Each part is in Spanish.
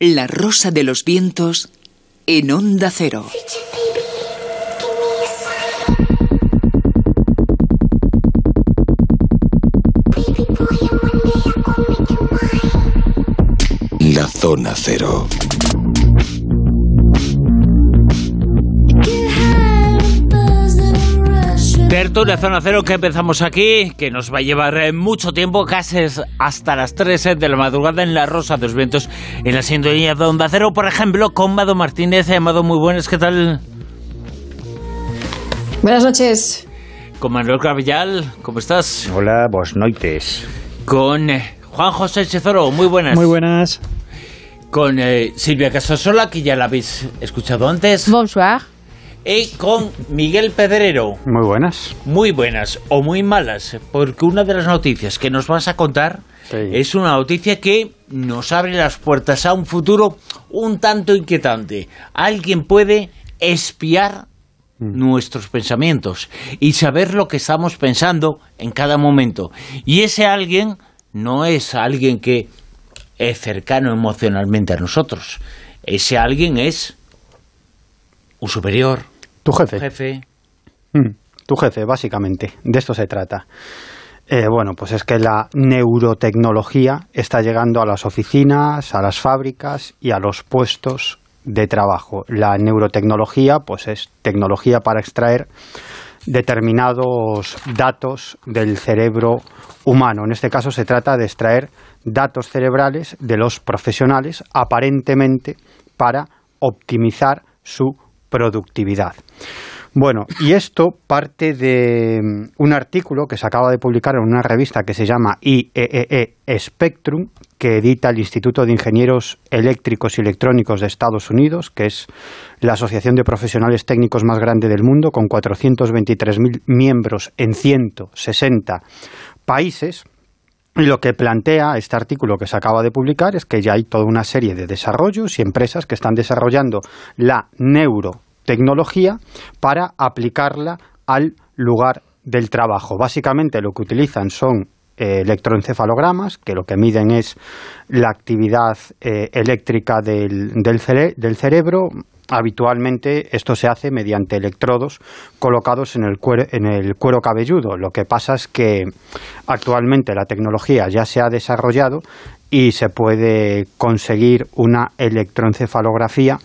La rosa de los vientos en onda cero. La zona cero. Tertulia Zona Cero que empezamos aquí, que nos va a llevar eh, mucho tiempo, casi hasta las 13 de la madrugada en La Rosa de los Vientos, en la sintonía de Onda Cero, por ejemplo, con Mado Martínez. Amado, muy buenas, ¿qué tal? Buenas noches. Con Manuel Cravillal, ¿cómo estás? Hola, vos noites. Con eh, Juan José Chezoro, muy buenas. Muy buenas. Con eh, Silvia Casasola, que ya la habéis escuchado antes. Bonsoir. Y con Miguel Pedrero. Muy buenas. Muy buenas o muy malas, porque una de las noticias que nos vas a contar Sí. es una noticia que nos abre las puertas a un futuro un tanto inquietante. Alguien puede espiar nuestros pensamientos y saber lo que estamos pensando en cada momento. Y ese alguien no es alguien que es cercano emocionalmente a nosotros. Ese alguien es un superior, Tu jefe, Mm, Tu jefe, básicamente. De esto se trata. Eh, bueno, pues es que la neurotecnología está llegando a las oficinas, a las fábricas y a los puestos de trabajo. La neurotecnología, pues es tecnología para extraer determinados datos del cerebro humano. En este caso se trata de extraer datos cerebrales de los profesionales, aparentemente para optimizar su productividad. Bueno, y esto parte de mm, un artículo que se acaba de publicar en una revista que se llama IEEE Spectrum, que edita el Instituto de Ingenieros Eléctricos y Electrónicos de Estados Unidos, que es la asociación de profesionales técnicos más grande del mundo, con 423.000 miembros en 160 países. Y lo que plantea este artículo que se acaba de publicar es que ya hay toda una serie de desarrollos y empresas que están desarrollando la neurotecnología para aplicarla al lugar del trabajo. Básicamente lo que utilizan son eh, electroencefalogramas, que lo que miden es la actividad eh, eléctrica del, del cere- del cerebro. Habitualmente esto se hace mediante electrodos colocados en el, cuero, en el cuero cabelludo. Lo que pasa es que actualmente la tecnología ya se ha desarrollado y se puede conseguir una electroencefalografía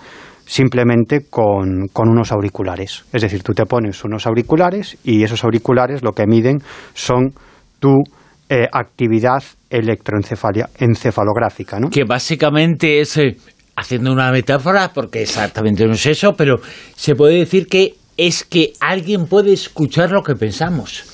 simplemente con, con unos auriculares. Es decir, tú te pones unos auriculares y esos auriculares lo que miden son tu eh, actividad electroencefalográfica. que básicamente es, eh, haciendo una metáfora, porque exactamente no es eso, pero se puede decir que es que alguien puede escuchar lo que pensamos.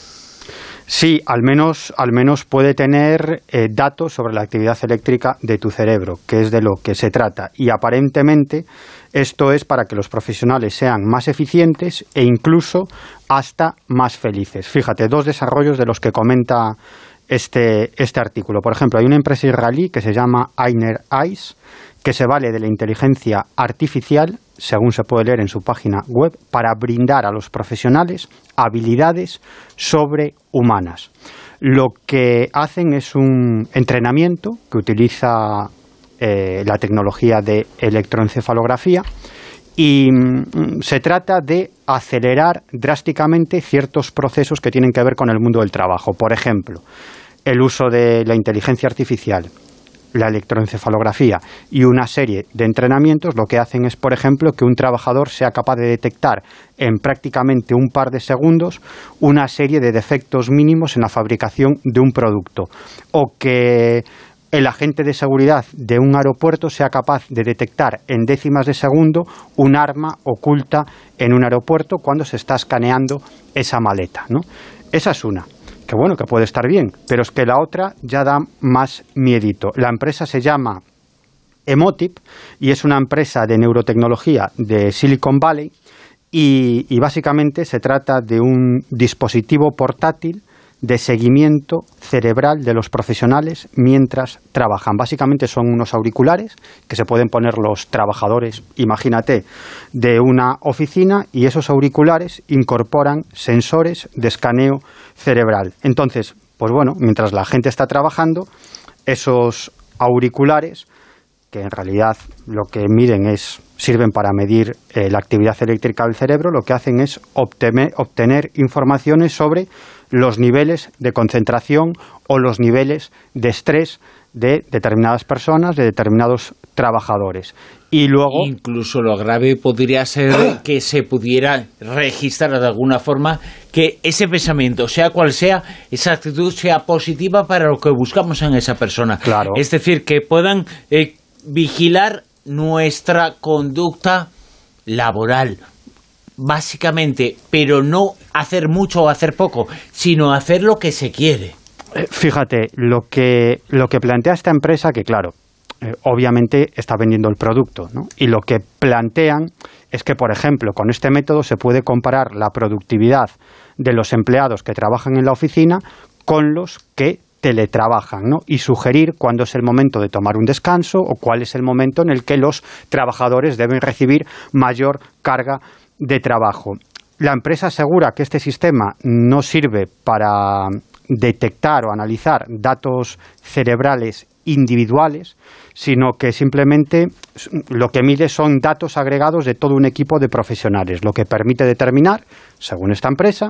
Sí, al menos, al menos puede tener eh, datos sobre la actividad eléctrica de tu cerebro, que es de lo que se trata. Y aparentemente esto es para que los profesionales sean más eficientes e incluso hasta más felices. Fíjate, dos desarrollos de los que comenta este, este artículo. Por ejemplo, hay una empresa israelí que se llama Ainer Eyes, que se vale de la inteligencia artificial, según se puede leer en su página web, para brindar a los profesionales habilidades sobrehumanas. Lo que hacen es un entrenamiento que utiliza eh, la tecnología de electroencefalografía y mm, se trata de acelerar drásticamente ciertos procesos que tienen que ver con el mundo del trabajo. Por ejemplo, el uso de la inteligencia artificial, la electroencefalografía y una serie de entrenamientos lo que hacen es, por ejemplo, que un trabajador sea capaz de detectar en prácticamente un par de segundos una serie de defectos mínimos en la fabricación de un producto o que el agente de seguridad de un aeropuerto sea capaz de detectar en décimas de segundo un arma oculta en un aeropuerto cuando se está escaneando esa maleta. ¿no? Esa es una que bueno, que puede estar bien, pero es que la otra ya da más miedito. La empresa se llama Emotip y es una empresa de neurotecnología de Silicon Valley y, y básicamente se trata de un dispositivo portátil de seguimiento cerebral de los profesionales mientras trabajan. Básicamente son unos auriculares que se pueden poner los trabajadores, imagínate, de una oficina y esos auriculares incorporan sensores de escaneo cerebral. Entonces, pues bueno, mientras la gente está trabajando, esos auriculares que en realidad lo que miden es sirven para medir eh, la actividad eléctrica del cerebro, lo que hacen es obtener, obtener informaciones sobre los niveles de concentración o los niveles de estrés de determinadas personas, de determinados trabajadores. Y luego. Incluso lo grave podría ser que se pudiera registrar de alguna forma que ese pensamiento, sea cual sea, esa actitud sea positiva para lo que buscamos en esa persona. Claro. Es decir, que puedan eh, vigilar nuestra conducta laboral, básicamente, pero no hacer mucho o hacer poco, sino hacer lo que se quiere. Eh, fíjate, lo que, lo que plantea esta empresa, que claro, eh, obviamente está vendiendo el producto, ¿no? Y lo que plantean es que, por ejemplo, con este método se puede comparar la productividad de los empleados que trabajan en la oficina con los que teletrabajan, ¿no? Y sugerir cuándo es el momento de tomar un descanso o cuál es el momento en el que los trabajadores deben recibir mayor carga de trabajo. La empresa asegura que este sistema no sirve para detectar o analizar datos cerebrales individuales, sino que simplemente lo que mide son datos agregados de todo un equipo de profesionales, lo que permite determinar, según esta empresa,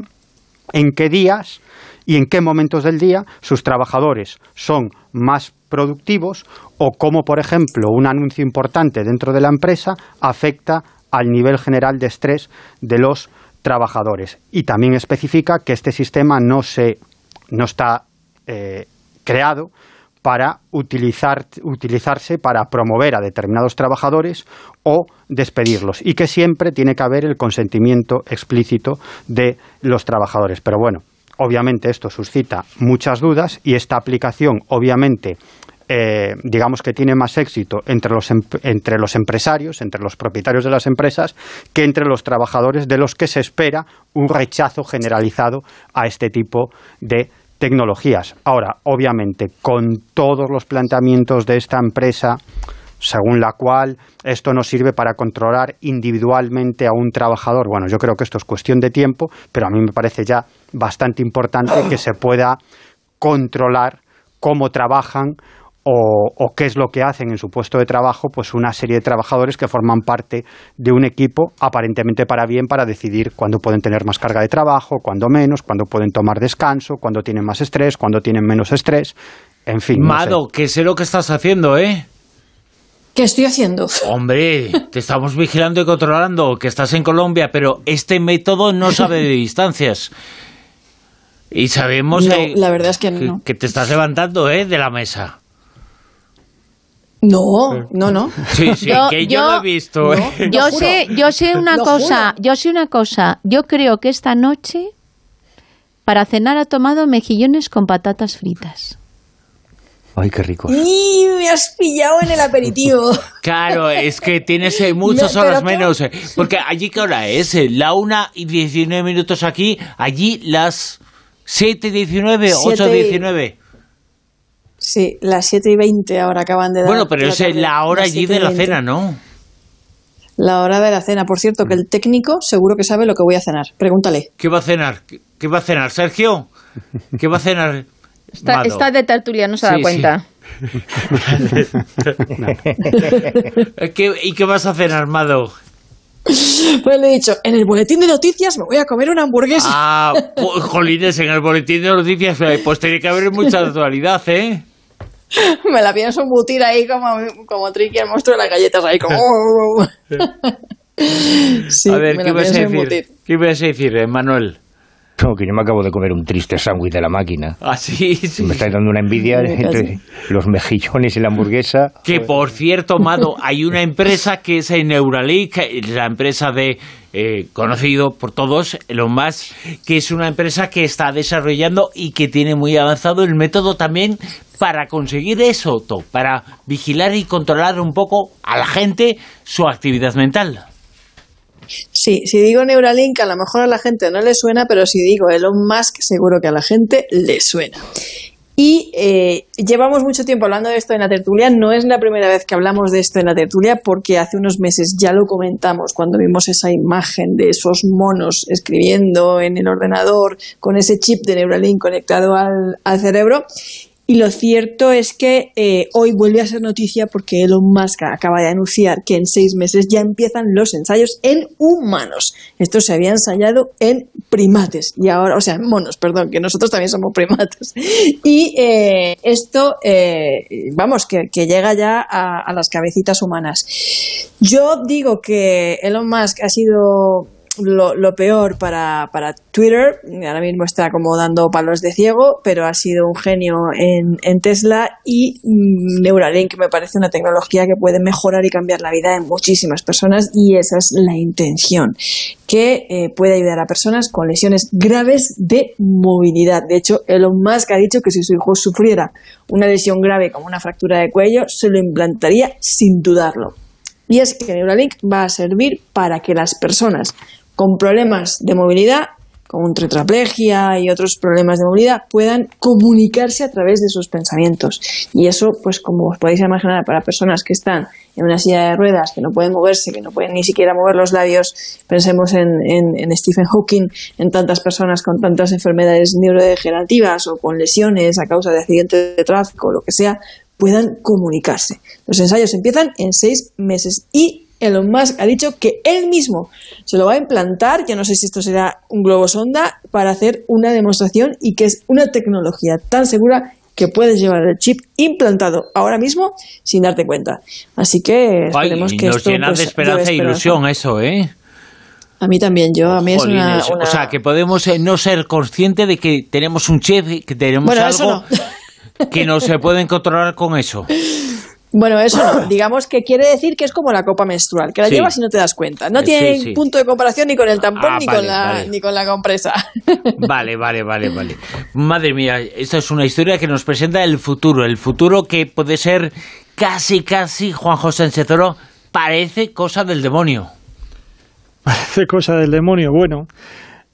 en qué días y en qué momentos del día sus trabajadores son más productivos o cómo, por ejemplo, un anuncio importante dentro de la empresa afecta al nivel general de estrés de los trabajadores. Y también especifica que este sistema no se no está eh, creado para utilizar, utilizarse para promover a determinados trabajadores o despedirlos y que siempre tiene que haber el consentimiento explícito de los trabajadores. Pero bueno, obviamente esto suscita muchas dudas y esta aplicación obviamente eh, digamos que tiene más éxito entre los, entre los empresarios, entre los propietarios de las empresas, que entre los trabajadores de los que se espera un rechazo generalizado a este tipo de tecnologías. Ahora, obviamente, con todos los planteamientos de esta empresa, según la cual esto no sirve para controlar individualmente a un trabajador. Bueno, yo creo que esto es cuestión de tiempo, pero a mí me parece ya bastante importante que se pueda controlar cómo trabajan o, qué es lo que hacen en su puesto de trabajo, pues una serie de trabajadores que forman parte de un equipo aparentemente para bien para decidir cuándo pueden tener más carga de trabajo, cuándo menos, cuándo pueden tomar descanso, cuándo tienen más estrés, cuándo tienen menos estrés, en fin. Mado, que sé lo que estás haciendo, ¿eh? ¿Qué estoy haciendo? Hombre, te estamos vigilando y controlando, que estás en Colombia, pero este método no sabe de distancias. Y sabemos la verdad es que, no. que, te estás levantando ¿eh? de la mesa. No, no, no. Sí, sí, que yo, lo he visto. ¿eh? yo sé, yo sé una cosa, yo sé una cosa. Yo creo que esta noche para cenar ha tomado mejillones con patatas fritas. Ay, qué rico. ¡Y me has pillado en el aperitivo! Claro, es que tienes eh, muchas horas menos. Eh, porque allí, ¿qué hora es? La una y 19 minutos aquí, allí las 7 y 19, 8 y 19. Sí, las 7 y 20 ahora acaban de dar. Bueno, pero es la hora allí de la cena, ¿no? La hora de la cena. Por cierto, que el técnico seguro que sabe lo que voy a cenar. Pregúntale. ¿Qué va a cenar? ¿Qué va a cenar, Sergio? ¿Qué va a cenar? Está, de tertulia, no se da cuenta. ¿Y qué vas a cenar, Mado? Pues le he dicho, en el boletín de noticias me voy a comer una hamburguesa. Ah, jolines, en el boletín de noticias, pues tiene que haber mucha actualidad, ¿eh? Me la pienso embutir ahí como, como Tricky, el monstruo de las galletas, ahí como... a ver, ¿qué ibas a decir? ¿Qué ibas a decir, Manuel? No, que yo me acabo de comer un triste sándwich de la máquina. Ah, sí, sí. Me estáis dando una envidia entre los mejillones y la hamburguesa. Que por cierto, Mado, hay una empresa que es Neuralink, la empresa de eh, conocido por todos, lo más, que es una empresa que está desarrollando y que tiene muy avanzado el método también para conseguir eso, para vigilar y controlar un poco a la gente su actividad mental. Sí, si digo Neuralink, a lo mejor a la gente no le suena, pero si digo Elon Musk, seguro que a la gente le suena. Y eh, llevamos mucho tiempo hablando de esto en la tertulia. No es la primera vez que hablamos de esto en la tertulia, porque hace unos meses ya lo comentamos cuando vimos esa imagen de esos monos escribiendo en el ordenador con ese chip de Neuralink conectado al, al cerebro. Y lo cierto es que eh, hoy vuelve a ser noticia porque Elon Musk acaba de anunciar que en seis meses ya empiezan los ensayos en humanos. Esto se había ensayado en primates y ahora, o sea, en monos, perdón, que nosotros también somos primates. Y eh, esto, eh, vamos, que, llega ya a, a las cabecitas humanas. Yo digo que Elon Musk ha sido lo, peor para, para, Twitter. Ahora mismo está como dando palos de ciego, pero ha sido un genio en, Tesla y mm, Neuralink me parece una tecnología que puede mejorar y cambiar la vida de muchísimas personas y esa es la intención, que eh, puede ayudar a personas con lesiones graves de movilidad. De hecho, Elon Musk ha dicho que si su hijo sufriera una lesión grave como una fractura de cuello, se lo implantaría sin dudarlo. Y es que Neuralink va a servir para que las personas con problemas de movilidad, como tetraplegia y otros problemas de movilidad, puedan comunicarse a través de sus pensamientos. Y eso, pues como os podéis imaginar, para personas que están en una silla de ruedas, que no pueden moverse, que no pueden ni siquiera mover los labios, pensemos en, en Stephen Hawking, en tantas personas con tantas enfermedades neurodegenerativas o con lesiones a causa de accidentes de tráfico o lo que sea, puedan comunicarse. Los ensayos empiezan en seis meses y Elon Musk ha dicho que él mismo se lo va a implantar, yo no sé si esto será un globo sonda, para hacer una demostración y que es una tecnología tan segura que puedes llevar el chip implantado ahora mismo sin darte cuenta. Así que esperemos que nos esto llena pues, de esperanza e ilusión eso, ¿eh? A mí también, yo, a mí es una, O sea, que podemos eh, no ser conscientes de que tenemos un chip, que tenemos algo que no se pueden controlar con eso. Bueno, eso no. Digamos que quiere decir que es como la copa menstrual, que la llevas y no te das cuenta. No eh, tiene punto de comparación ni con el tampón ah, ni, con la, ni con la compresa. Vale, vale, vale, vale. Madre mía, esta es una historia que nos presenta el futuro. El futuro que puede ser casi, casi, Juan José Oro, parece cosa del demonio. Parece cosa del demonio. Bueno,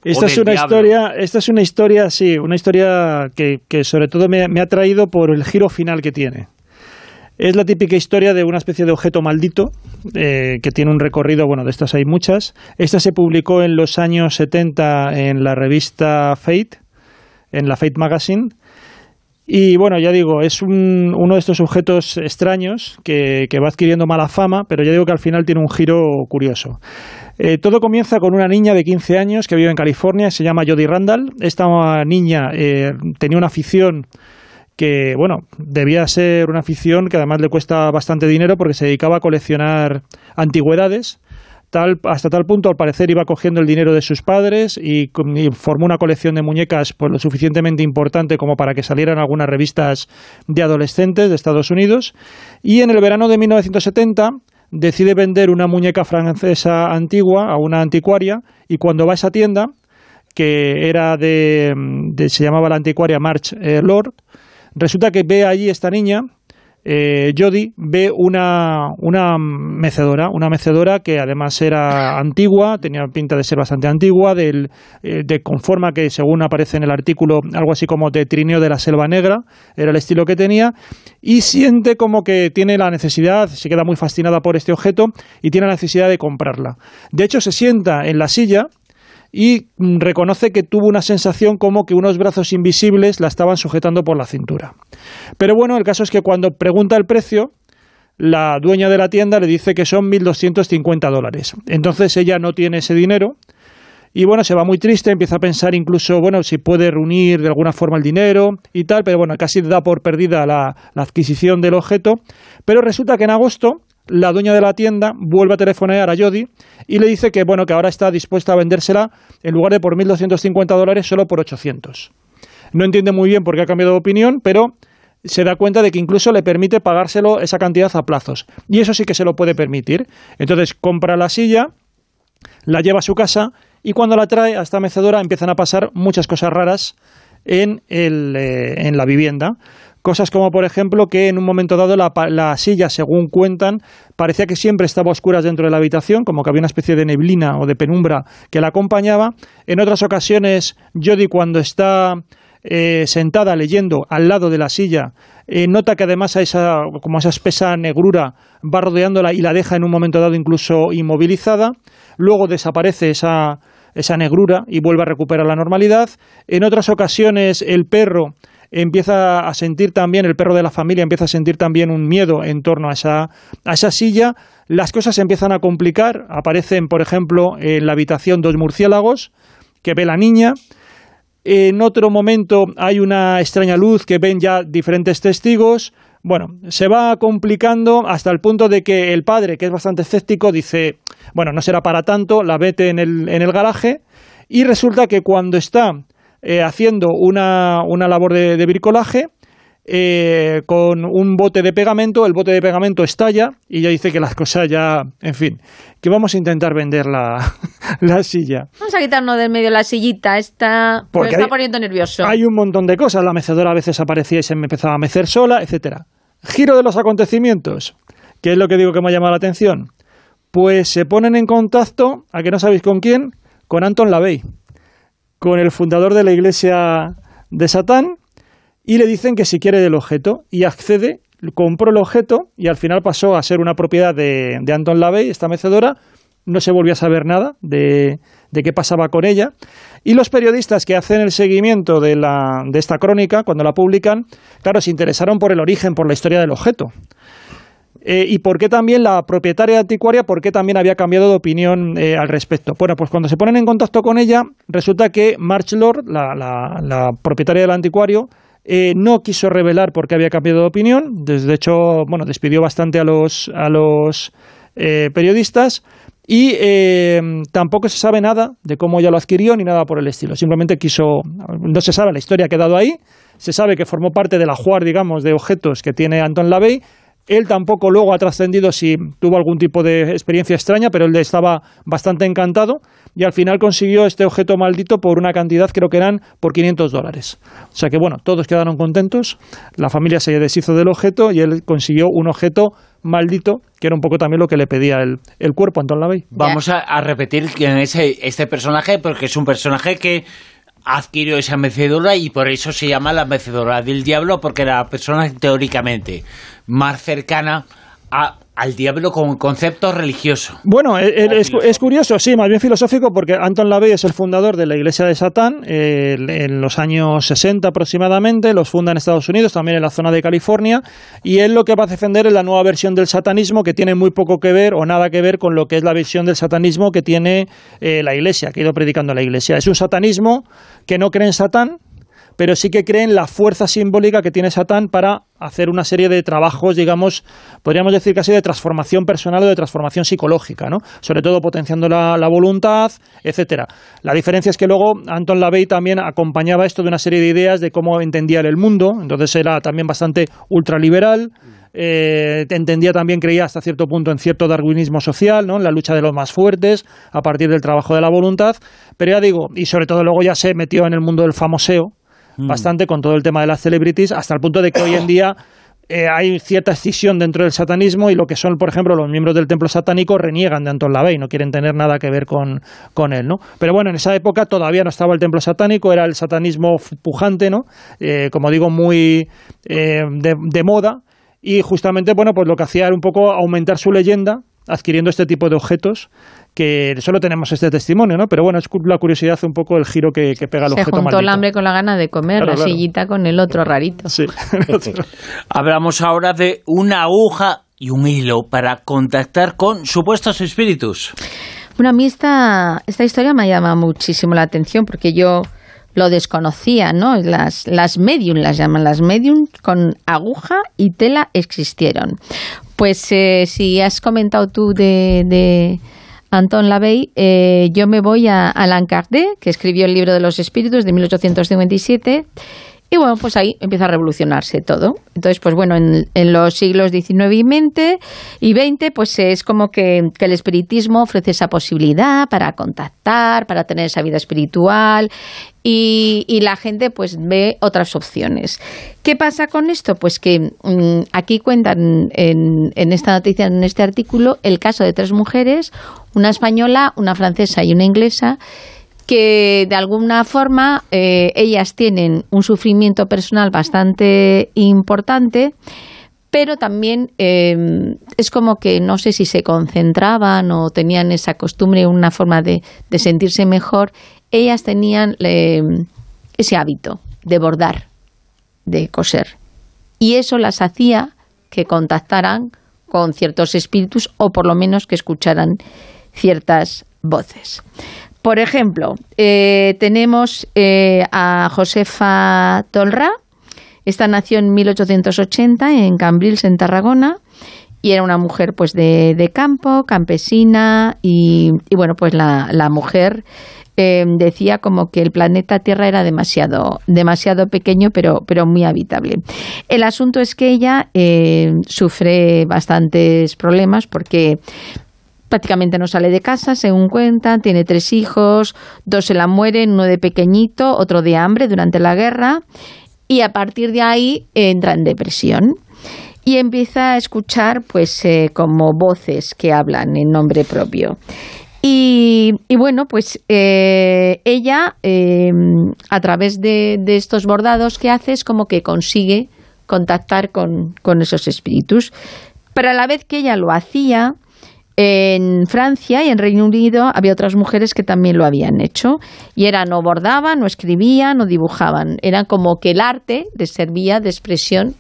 esta es una historia, esta es una historia, sí, una historia que, que sobre todo me, me ha traído por el giro final que tiene. Es la típica historia de una especie de objeto maldito eh, que tiene un recorrido, bueno, de estas hay muchas. Esta se publicó en los años 70 en la revista Fate, en la Fate Magazine. Y bueno, ya digo, es uno de estos objetos extraños que, va adquiriendo mala fama, pero ya digo que al final tiene un giro curioso. Eh, todo comienza con una niña de 15 años que vive en California, se llama Jodie Randall. Esta niña eh, tenía una afición que, bueno, debía ser una afición que además le cuesta bastante dinero porque se dedicaba a coleccionar antigüedades. Tal, hasta tal punto, al parecer, iba cogiendo el dinero de sus padres y, formó una colección de muñecas pues, lo suficientemente importante como para que salieran algunas revistas de adolescentes de Estados Unidos. Y en el verano de 1970 decide vender una muñeca francesa antigua a una anticuaria y cuando va a esa tienda, que era de, se llamaba la anticuaria March eh, Lord, Resulta que ve allí esta niña, eh, Jody, ve una, una mecedora, una mecedora que además era antigua, tenía pinta de ser bastante antigua, del, eh, de conforma que según aparece en el artículo, algo así como de trineo de la selva negra, era el estilo que tenía, y siente como que tiene la necesidad, se queda muy fascinada por este objeto y tiene la necesidad de comprarla. De hecho, se sienta en la silla, y mm, reconoce que tuvo una sensación como que unos brazos invisibles la estaban sujetando por la cintura. Pero bueno, el caso es que cuando pregunta el precio, la dueña de la tienda le dice que son 1.250 dólares. Entonces ella no tiene ese dinero y bueno, se va muy triste, empieza a pensar incluso, bueno, si puede reunir de alguna forma el dinero y tal, pero bueno, casi da por perdida la, la adquisición del objeto. Pero resulta que en agosto la dueña de la tienda vuelve a telefonear a Jody y le dice que, bueno, que ahora está dispuesta a vendérsela en lugar de por 1.250 dólares, solo por 800. No entiende muy bien por qué ha cambiado de opinión, pero se da cuenta de que incluso le permite pagárselo esa cantidad a plazos. Y eso sí que se lo puede permitir. Entonces compra la silla, la lleva a su casa y cuando la trae a esta mecedora empiezan a pasar muchas cosas raras en, el, eh, en la vivienda. Cosas como, por ejemplo, que en un momento dado la, silla, según cuentan, parecía que siempre estaba a oscuras dentro de la habitación, como que había una especie de neblina o de penumbra que la acompañaba. En otras ocasiones, Jodie, cuando está eh, sentada leyendo al lado de la silla, eh, nota que además a esa, como esa espesa negrura va rodeándola y la deja en un momento dado incluso inmovilizada. Luego desaparece esa, esa negrura y vuelve a recuperar la normalidad. En otras ocasiones, el perro empieza a sentir también, el perro de la familia empieza a sentir también un miedo en torno a esa, a esa silla, las cosas se empiezan a complicar, aparecen, por ejemplo, en la habitación dos murciélagos que ve la niña, en otro momento hay una extraña luz que ven ya diferentes testigos, bueno, se va complicando hasta el punto de que el padre, que es bastante escéptico, dice, bueno, no será para tanto, la vete en el, en el garaje, y resulta que cuando está eh, haciendo una, una labor de, de bricolaje, eh, con un bote de pegamento, el bote de pegamento estalla y ya dice que las cosas ya, en fin, que vamos a intentar vender la, la silla. Vamos a quitarnos del medio la sillita, esta Porque me está hay- poniendo nervioso. Hay un montón de cosas, la mecedora a veces aparecía y se me empezaba a mecer sola, etcétera. Giro de los acontecimientos, ¿qué es lo que digo que me ha llamado la atención? Pues se ponen en contacto, a que no sabéis con quién, con Anton LaVey, con el fundador de la iglesia de Satán, y le dicen que si quiere el objeto, y accede, compró el objeto, y al final pasó a ser una propiedad de, de Anton LaVey, esta mecedora, no se volvió a saber nada de, de qué pasaba con ella. Y los periodistas que hacen el seguimiento de, la, de esta crónica, cuando la publican, claro, se interesaron por el origen, por la historia del objeto. Eh, ¿Y por qué también la propietaria anticuaria, por qué también había cambiado de opinión eh, al respecto? Bueno, pues cuando se ponen en contacto con ella, resulta que March Lord, la, la- la propietaria del anticuario, eh, no quiso revelar por qué había cambiado de opinión. De hecho, bueno, despidió bastante a los, a los eh, periodistas. Y tampoco se sabe nada de cómo ella lo adquirió ni nada por el estilo. Simplemente quiso. No se sabe, la historia ha quedado ahí. Se sabe que formó parte del ajuar, digamos, de objetos que tiene Anton LaVey. Él tampoco luego ha trascendido si tuvo algún tipo de experiencia extraña, pero él estaba bastante encantado y al final consiguió este objeto maldito por una cantidad, creo que eran por 500 dólares. O sea que bueno, todos quedaron contentos, la familia se deshizo del objeto y él consiguió un objeto maldito, que era un poco también lo que le pedía el, el cuerpo Anton LaVey. Vamos a, a repetir quién es e- este personaje, porque es un personaje que adquirió esa mecedora y por eso se llama la mecedora del diablo, porque la persona teóricamente más cercana a- al diablo como concepto religioso. Bueno, eh, O es, es curioso, sí, más bien filosófico, porque Anton LaVey es el fundador de la Iglesia de Satán eh, en los años 60 aproximadamente, los funda en Estados Unidos, también en la zona de California, y él lo que va a defender es la nueva versión del satanismo que tiene muy poco que ver o nada que ver con lo que es la visión del satanismo que tiene eh, la Iglesia, que ha ido predicando la Iglesia. Es un satanismo que no cree en Satán, pero sí que creen la fuerza simbólica que tiene Satán para hacer una serie de trabajos, digamos, podríamos decir casi de transformación personal o de transformación psicológica, ¿no? Sobre todo potenciando la, la voluntad, etcétera. La diferencia es que luego Anton LaVey también acompañaba esto de una serie de ideas de cómo entendía el mundo, entonces era también bastante ultraliberal, eh, entendía también, creía hasta cierto punto en cierto darwinismo social, ¿no? en la lucha de los más fuertes, a partir del trabajo de la voluntad, pero ya digo, y sobre todo luego ya se metió en el mundo del famoseo, bastante con todo el tema de las celebrities, hasta el punto de que hoy en día eh, hay cierta escisión dentro del satanismo y lo que son, por ejemplo, los miembros del templo satánico reniegan de Anton LaVey, no quieren tener nada que ver con, con él, ¿no? Pero bueno, en esa época todavía no estaba el templo satánico, era el satanismo pujante, ¿no? Eh, como digo, muy eh, de, de moda y justamente, bueno, pues lo que hacía era un poco aumentar su leyenda adquiriendo este tipo de objetos que solo tenemos este testimonio, ¿no? Pero bueno, es la curiosidad un poco el giro que, que pega el Se objeto juntó el hambre con la gana de comer, Claro, la claro. sillita con el otro rarito. Sí. Hablamos ahora de una aguja y un hilo para contactar con supuestos espíritus. Bueno, a mí esta, esta historia me llama muchísimo la atención porque yo lo desconocía, ¿no? Las, las medium las llaman, las medium con aguja y tela existieron. Pues eh, si has comentado tú de, de Anton LaVey, eh, yo me voy a Alain Kardec, que escribió el libro de los espíritus de 1857. Y bueno, pues ahí empieza a revolucionarse todo. Entonces, pues bueno, en, los siglos XIX y XX, y XX, pues es como que, el espiritismo ofrece esa posibilidad para contactar, para tener esa vida espiritual, y, y la gente pues ve otras opciones. ¿Qué pasa con esto? Pues que mm, aquí cuentan en, en esta noticia, en este artículo, el caso de tres mujeres, una española, una francesa y una inglesa, que de alguna forma eh, ellas tienen un sufrimiento personal bastante importante, pero también eh, es como que no sé si se concentraban o tenían esa costumbre, una forma de, sentirse mejor, ellas tenían eh, ese hábito de bordar. de coser. Y eso las hacía que contactaran con ciertos espíritus o por lo menos que escucharan ciertas voces. Por ejemplo, eh, tenemos eh, a Josefa Tolra. Esta nació en 1880 en Cambrils, en Tarragona, y era una mujer pues de, campo, campesina, y, bueno, pues la, mujer eh, decía como que el planeta Tierra era demasiado, demasiado pequeño, pero, pero muy habitable. El asunto es que ella sufre bastantes problemas porque prácticamente no sale de casa, según cuentan, tiene tres hijos, dos se la mueren, uno de pequeñito, otro de hambre durante la guerra, y a partir de ahí entra en depresión y empieza a escuchar pues eh, como voces que hablan en nombre propio. Y, bueno, pues eh, ella, em, a través de, estos bordados que hace, es como que consigue contactar con, con esos espíritus. Pero a la vez que ella lo hacía, en Francia y en Reino Unido había otras mujeres que también lo habían hecho y era no bordaban, no escribían, no dibujaban. Era como que el arte les servía de expresión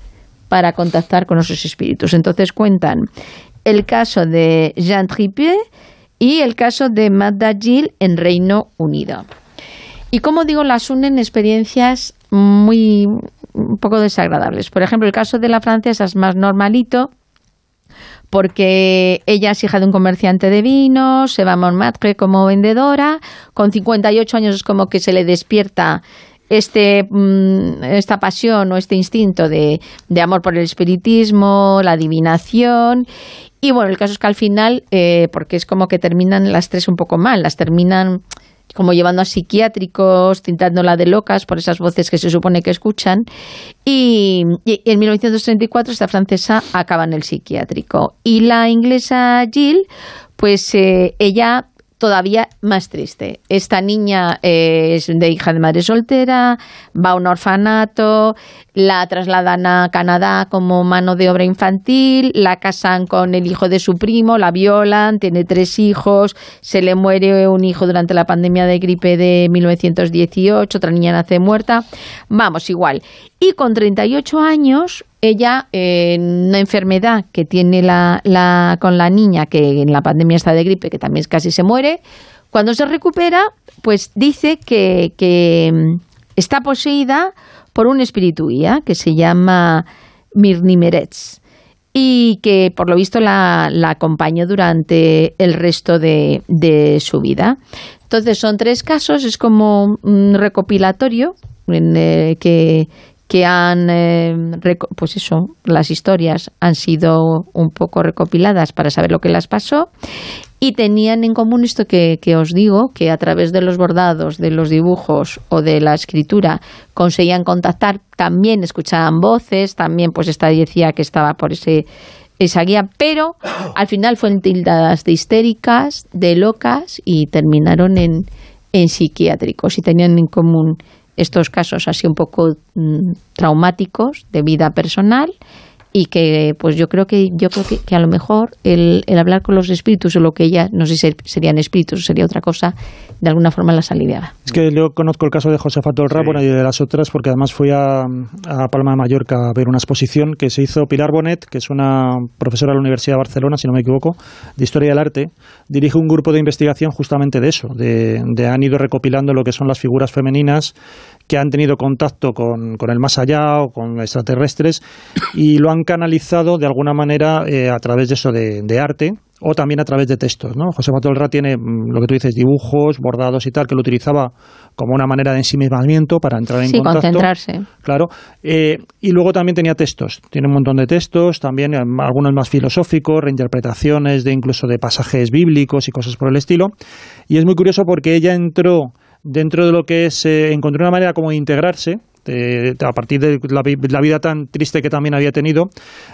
para contactar con esos espíritus. Entonces cuentan el caso de Jean Tripier y el caso de Madda Gill en Reino Unido. Y como digo, las unen experiencias muy un poco desagradables. Por ejemplo, el caso de la francesa es más normalito, porque ella es hija de un comerciante de vinos, se va a Montmartre como vendedora, con 58 años es como que se le despierta este, mm, esta pasión o este instinto de, de, amor por el espiritismo, la adivinación. Y bueno, el caso es que al final, eh, porque es como que terminan las tres un poco mal, las terminan como llevando a psiquiátricos, tintándola de locas por esas voces que se supone que escuchan. Y, en 1934 esta francesa acaba en el psiquiátrico. Y la inglesa Jill, pues eh, ella todavía más triste. Esta niña es de hija de madre soltera, va a un orfanato, la trasladan a Canadá como mano de obra infantil, la casan con el hijo de su primo, la violan, tiene tres hijos, se le muere un hijo durante la pandemia de gripe de 1918, otra niña nace muerta, vamos, igual. Y con 38 años, ella, en una enfermedad que tiene la, la, con la niña, que en la pandemia está de gripe, que también casi se muere, cuando se recupera, pues dice que, que mm, está poseída por un espíritu guía que se llama Mirnimeretz y que por lo visto la, acompañó durante el resto de, su vida. Entonces son tres casos, es como un recopilatorio en, eh, que, que han, eh, pues eso, las historias han sido un poco recopiladas para saber lo que las pasó y tenían en común esto que, os digo, que a través de los bordados, de los dibujos o de la escritura conseguían contactar, también escuchaban voces, también pues esta decía que estaba por ese esa guía, pero al final fueron tildadas de histéricas, de locas y terminaron en, en psiquiátricos y tenían en común estos casos así un poco mm, traumáticos de vida personal y que pues yo creo que yo creo que, a lo mejor el, el, hablar con los espíritus o lo que ella no sé si serían espíritus o sería otra cosa de alguna forma las aliviaba es que yo conozco el caso de Josefa Tolra sí. y de las otras porque además fui a, a, Palma de Mallorca a ver una exposición que se hizo Pilar Bonet que es una profesora de la Universidad de Barcelona si no me equivoco de historia del arte dirige un grupo de investigación justamente de eso de, de han ido recopilando lo que son las figuras femeninas que han tenido contacto con, con, el más allá o con extraterrestres y lo han canalizado de alguna manera eh, a través de eso de, de, arte o también a través de textos. ¿no? José Matolra tiene mm, lo que tú dices, dibujos, bordados y tal, que lo utilizaba como una manera de ensimismamiento para entrar en sí, contacto. concentrarse. Claro. Eh, y luego también tenía textos. Tiene un montón de textos, también eh, algunos más filosóficos, reinterpretaciones de incluso de pasajes bíblicos y cosas por el estilo. Y es muy curioso porque ella entró dentro de lo que es, eh, encontró una manera como de integrarse, a partir de la, vida tan triste que también había tenido,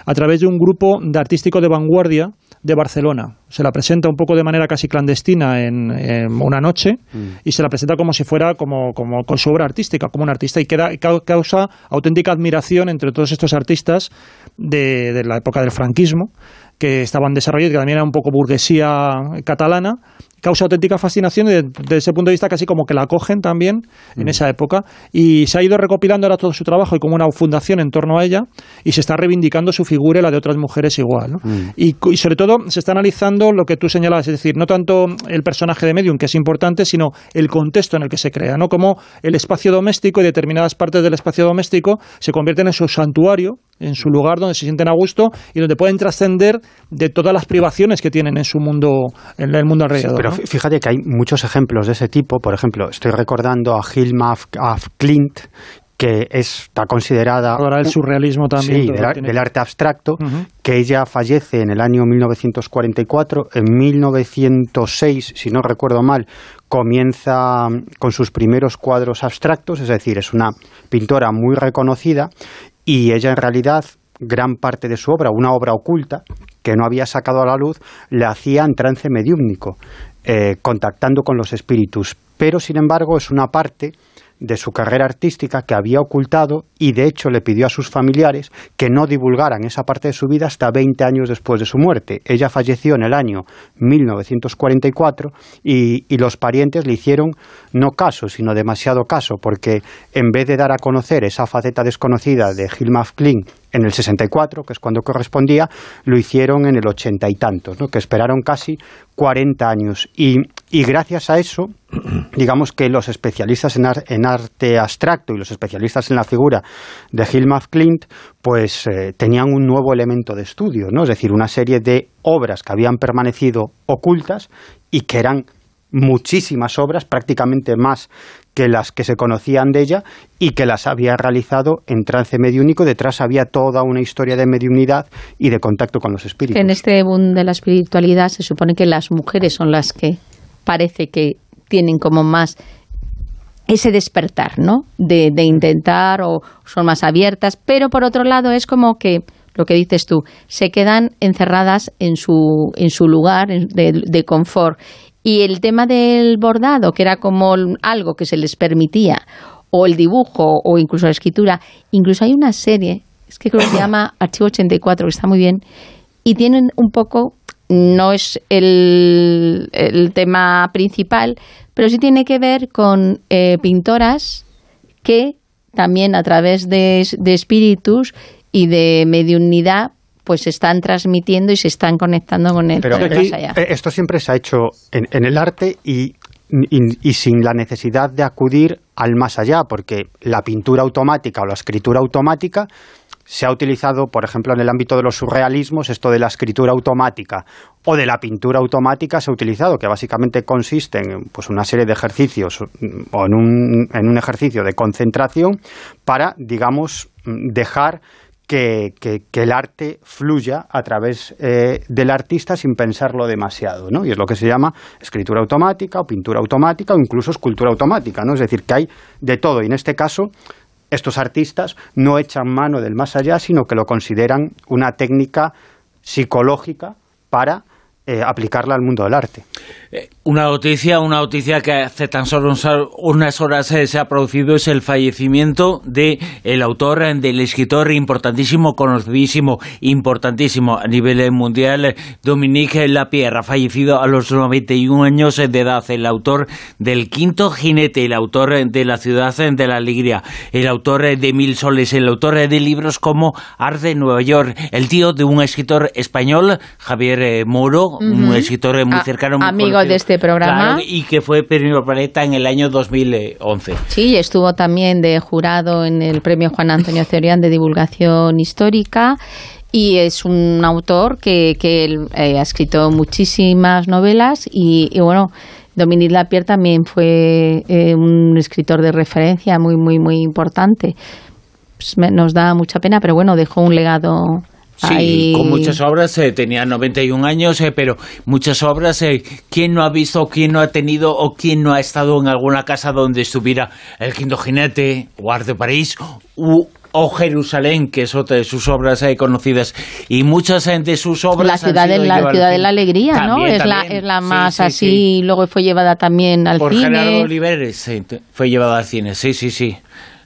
a través de un grupo de artístico de vanguardia de Barcelona. Se la presenta un poco de manera casi clandestina en, una noche mm. y se la presenta como si fuera como, como con su obra artística, como un artista, y queda, causa auténtica admiración entre todos estos artistas de, de la época del franquismo que estaban desarrollados, que también era un poco burguesía catalana, causa auténtica fascinación y desde ese punto de vista casi como que la acogen también en mm. esa época y se ha ido recopilando ahora todo su trabajo y como una fundación en torno a ella y se está reivindicando su figura y la de otras mujeres igual. Mm. Y, sobre todo se está analizando lo que tú señalabas, es decir, no tanto el personaje de Medium, que es importante, sino el contexto en el que se crea, ¿no? Como el espacio doméstico y determinadas partes del espacio doméstico se convierten en su santuario, en su lugar donde se sienten a gusto y donde pueden trascender de todas las privaciones que tienen en su mundo, en el mundo alrededor fíjate que hay muchos ejemplos de ese tipo. Por ejemplo, estoy recordando a Hilma af Klint, que está considerada... Ahora el surrealismo también. Sí, del, arte abstracto, que ella fallece en el año 1944. En 1906, si no recuerdo mal, comienza con sus primeros cuadros abstractos, es decir, es una pintora muy reconocida y ella en realidad gran parte de su obra, una obra oculta que no había sacado a la luz, le hacía en trance mediúmnico. Eh, contactando con los espíritus, pero sin embargo es una parte de su carrera artística que había ocultado y de hecho le pidió a sus familiares que no divulgaran esa parte de su vida hasta 20 años después de su muerte. Ella falleció en el año 1944 y, y los parientes le hicieron no caso, sino demasiado caso, porque en vez de dar a conocer esa faceta desconocida de Hilma Klein en el 64, que es cuando correspondía, lo hicieron en el ochenta y tantos, ¿no? que esperaron casi 40 años. Y, y gracias a eso, digamos que los especialistas en, arte abstracto y los especialistas en la figura de Hilma Klint, pues eh, tenían un nuevo elemento de estudio, ¿no? es decir, una serie de obras que habían permanecido ocultas y que eran muchísimas obras, prácticamente más que las que se conocían de ella y que las había realizado en trance mediúnico. Detrás había toda una historia de mediunidad y de contacto con los espíritus. En este boom de la espiritualidad se supone que las mujeres son las que parece que tienen como más ese despertar, ¿no? De, intentar o son más abiertas, pero por otro lado es como que lo que dices tú, se quedan encerradas en su, en su lugar de, de confort y el tema del bordado, que era como algo que se les permitía, o el dibujo, o incluso la escritura, incluso hay una serie, es que creo que se llama Archivo 84, que está muy bien, y tienen un poco, no es el, el tema principal, pero sí tiene que ver con eh, pintoras que también a través de, de espíritus y de mediunidad pues se están transmitiendo y se están conectando con el Pero allá. Eh, esto siempre se ha hecho en, el arte y, y, sin la necesidad de acudir al más allá, porque la pintura automática o la escritura automática se ha utilizado, por ejemplo, en el ámbito de los surrealismos, esto de la escritura automática o de la pintura automática se ha utilizado, que básicamente consiste en pues, una serie de ejercicios o en un, en un ejercicio de concentración para, digamos, dejar que, el arte fluya a través eh, del artista sin pensarlo demasiado, ¿no? Y es lo que se llama escritura automática o pintura automática o incluso escultura automática, ¿no? Es decir, que hay de todo y en este caso estos artistas no echan mano del más allá, sino que lo consideran una técnica psicológica para eh, aplicarla al mundo del arte. Eh, una noticia, una noticia que hace tan solo unas horas eh, se ha producido es el fallecimiento de el autor, del escritor importantísimo, conocidísimo, importantísimo a nivel mundial, Dominique Lapierre, fallecido a los 91 años de edad, el autor del Quinto Jinete, el autor de La ciudad de la alegría, el autor de Mil soles, el autor de libros como Arte Nueva York, el tío de un escritor español, Javier Moro, un escritor muy cercano, amigo de este programa. y que fue premio Planeta en el año 2011. Sí, estuvo también de jurado en el premio Juan Antonio Cebrián de divulgación histórica y es un autor que, que eh, ha escrito muchísimas novelas y, bueno, Dominique Lapierre también fue eh, un escritor de referencia muy, muy, muy importante. Pues nos da mucha pena, pero bueno, dejó un legado Sí, con muchas obras, eh, tenía 91 años, eh, pero muchas obras, eh, ¿quién no ha visto, quién no ha tenido o quién no ha estado en alguna casa donde estuviera el Quinto Jinete, o de París, o Jerusalén, que es otra de sus obras eh, conocidas, y muchas de sus obras. La ciudad, de la, ciudad de la alegría, ¿no? es, la, es la más así, luego fue llevada también al Por cine. Gerardo Oliveres fue llevada al cine, sí, sí, sí.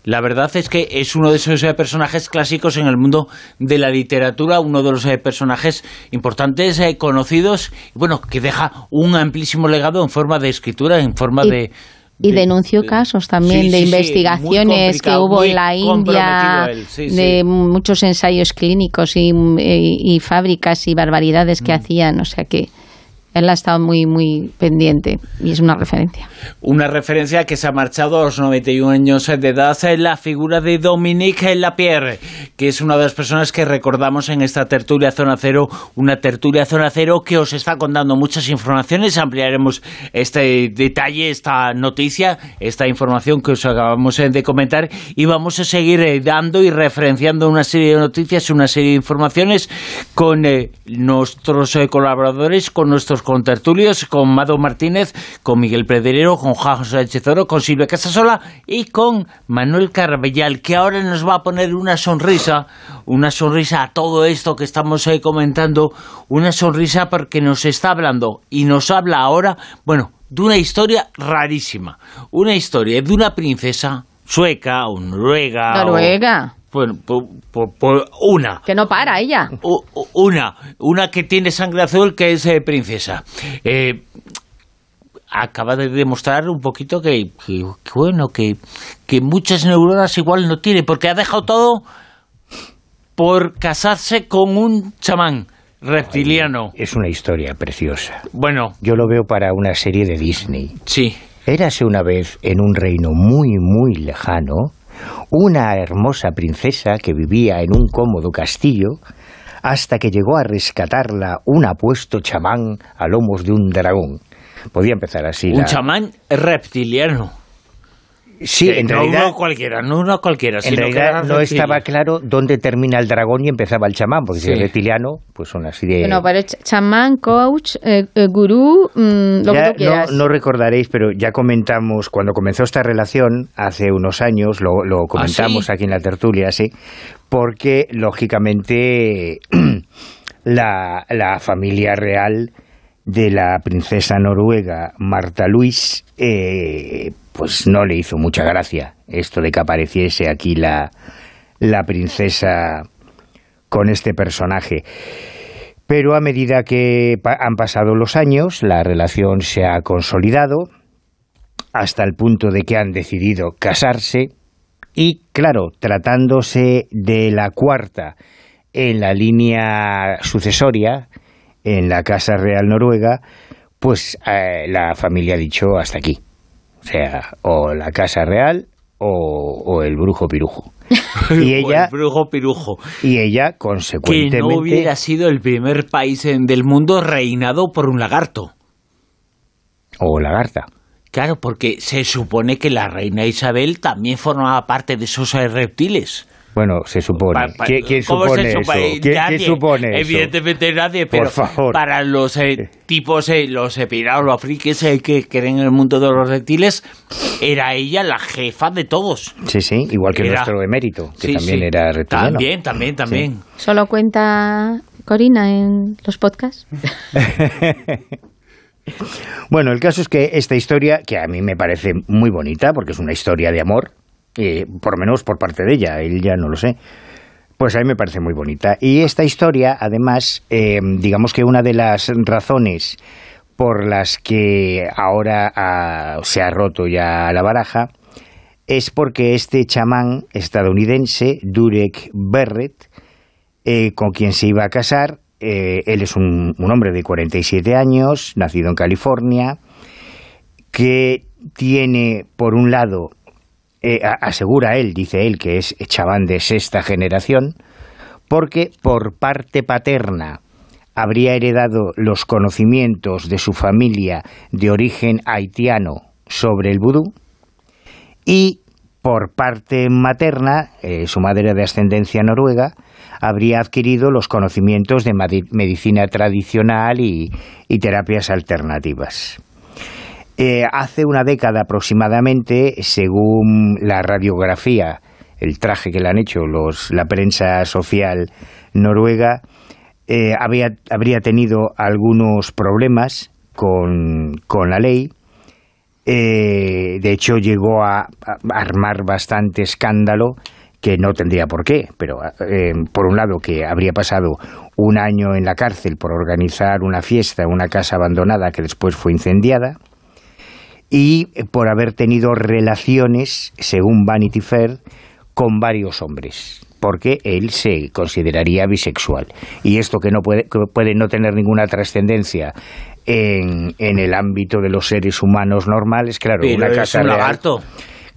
La verdad es que es uno de esos eh, personajes clásicos en el mundo de la literatura, uno de los eh, personajes importantes, eh, conocidos, bueno, que deja un amplísimo legado en forma de escritura, en forma de... Y denunció casos también de investigaciones que hubo en la India, de muchos ensayos clínicos y, y, fábricas y barbaridades que mm. hacían. O sea que él ha estado muy, muy pendiente y es una referencia. Una referencia que se ha marchado a los 91 años de edad en la figura de Dominique Lapierre, que es una de las personas que recordamos en esta tertulia Zona Cero, una tertulia Zona Cero que os está contando muchas informaciones. Ampliaremos este detalle, esta noticia, esta información que os acabamos de comentar y vamos a seguir eh, dando y referenciando una serie de noticias, una serie de informaciones con eh, nuestros eh, colaboradores, con nuestros con tertulios, con Mado Martínez, con Miguel Pedrero, con Juan Sánchez Oro, con Silvia Casasola y con Manuel Carbellal, que ahora nos va a poner una sonrisa, una sonrisa a todo esto que estamos ahí comentando, una sonrisa porque nos está hablando y nos habla ahora, bueno, de una historia rarísima, una historia de una princesa sueca o noruega. Noruega. Bueno, por, una. Que no para ella. una, una que tiene sangre azul que es eh, princesa. Eh, acaba de demostrar un poquito que, bueno, que, que muchas neuronas igual no tiene, porque ha dejado todo por casarse con un chamán reptiliano. es una historia preciosa. Bueno. Yo lo veo para una serie de Disney. Sí. Érase una vez en un reino muy, muy lejano una hermosa princesa que vivía en un cómodo castillo hasta que llegó a rescatarla un apuesto chamán a lomos de un dragón. Podía empezar así. Un chamán reptiliano. Sí, en no realidad. Uno cualquiera, no uno cualquiera. En realidad no estaba claro dónde termina el dragón y empezaba el chamán, porque si es reptiliano, pues son así de. Bueno, pero chamán, coach, eh, eh, gurú, mm, lo que tú quieras. No, recordaréis, pero ya comentamos, cuando comenzó esta relación, hace unos años, lo, ¿Ah, comentamos aquí en la tertulia, sí, porque lógicamente la, la familia real de la princesa noruega Marta Luis, eh, pues no le hizo mucha gracia esto de que apareciese aquí la, la princesa con este personaje. Pero a medida que han pasado los años, la relación se ha consolidado hasta el punto de que han decidido casarse y, claro, tratándose de la cuarta en la línea sucesoria, en la Casa Real Noruega, pues eh, la familia ha dicho hasta aquí. O sea, o la Casa Real o, el brujo pirujo. Y ella, el brujo pirujo. Y ella, consecuentemente... Que no hubiera sido el primer país del mundo reinado por un lagarto. O lagarta. Claro, porque se supone que la reina Isabel también formaba parte de esos reptiles. Bueno, se supone. ¿Quién, supone eso? ¿Quién, supone Evidentemente nadie, pero para los eh, tipos, eh, los epirados, los frikis eh, que creen en el mundo de los reptiles, era ella la jefa de todos. Sí, sí, igual que nuestro emérito, que también era reptiliano. También, también, también. ¿Solo cuenta Corina en los podcasts? bueno, el caso es que esta historia, que a mí me parece muy bonita, porque es una historia de amor, por lo menos por parte de ella, él ya no lo sé. Pues a mí me parece muy bonita. Y esta historia, además, eh, digamos que una de las razones por las que ahora se ha roto ya la baraja es porque este chamán estadounidense, Durek Berret, eh, con quien se iba a casar, eh, él es un, un hombre de 47 años, nacido en California, que tiene, por un lado, eh, asegura él, dice él, que es chaván de sexta generación, porque por parte paterna habría heredado los conocimientos de su familia de origen haitiano sobre el vudú y por parte materna, eh, su madre de ascendencia noruega, habría adquirido los conocimientos de medicina tradicional y terapias alternativas. Eh, hace una década aproximadamente, según la radiografía, el traje que le han hecho los, la prensa social noruega, eh, habría tenido algunos problemas con, la ley. Eh, de hecho, llegó a, armar bastante escándalo que no tendría por qué, pero por un lado que habría pasado un año en la cárcel por organizar una fiesta en una casa abandonada que después fue incendiada y por haber tenido relaciones, según Vanity Fair, con varios hombres porque él se consideraría bisexual. Y esto que no puede, puede no tener ninguna trascendencia en, en, el ámbito de los seres humanos normales, claro, una casa un lagarto.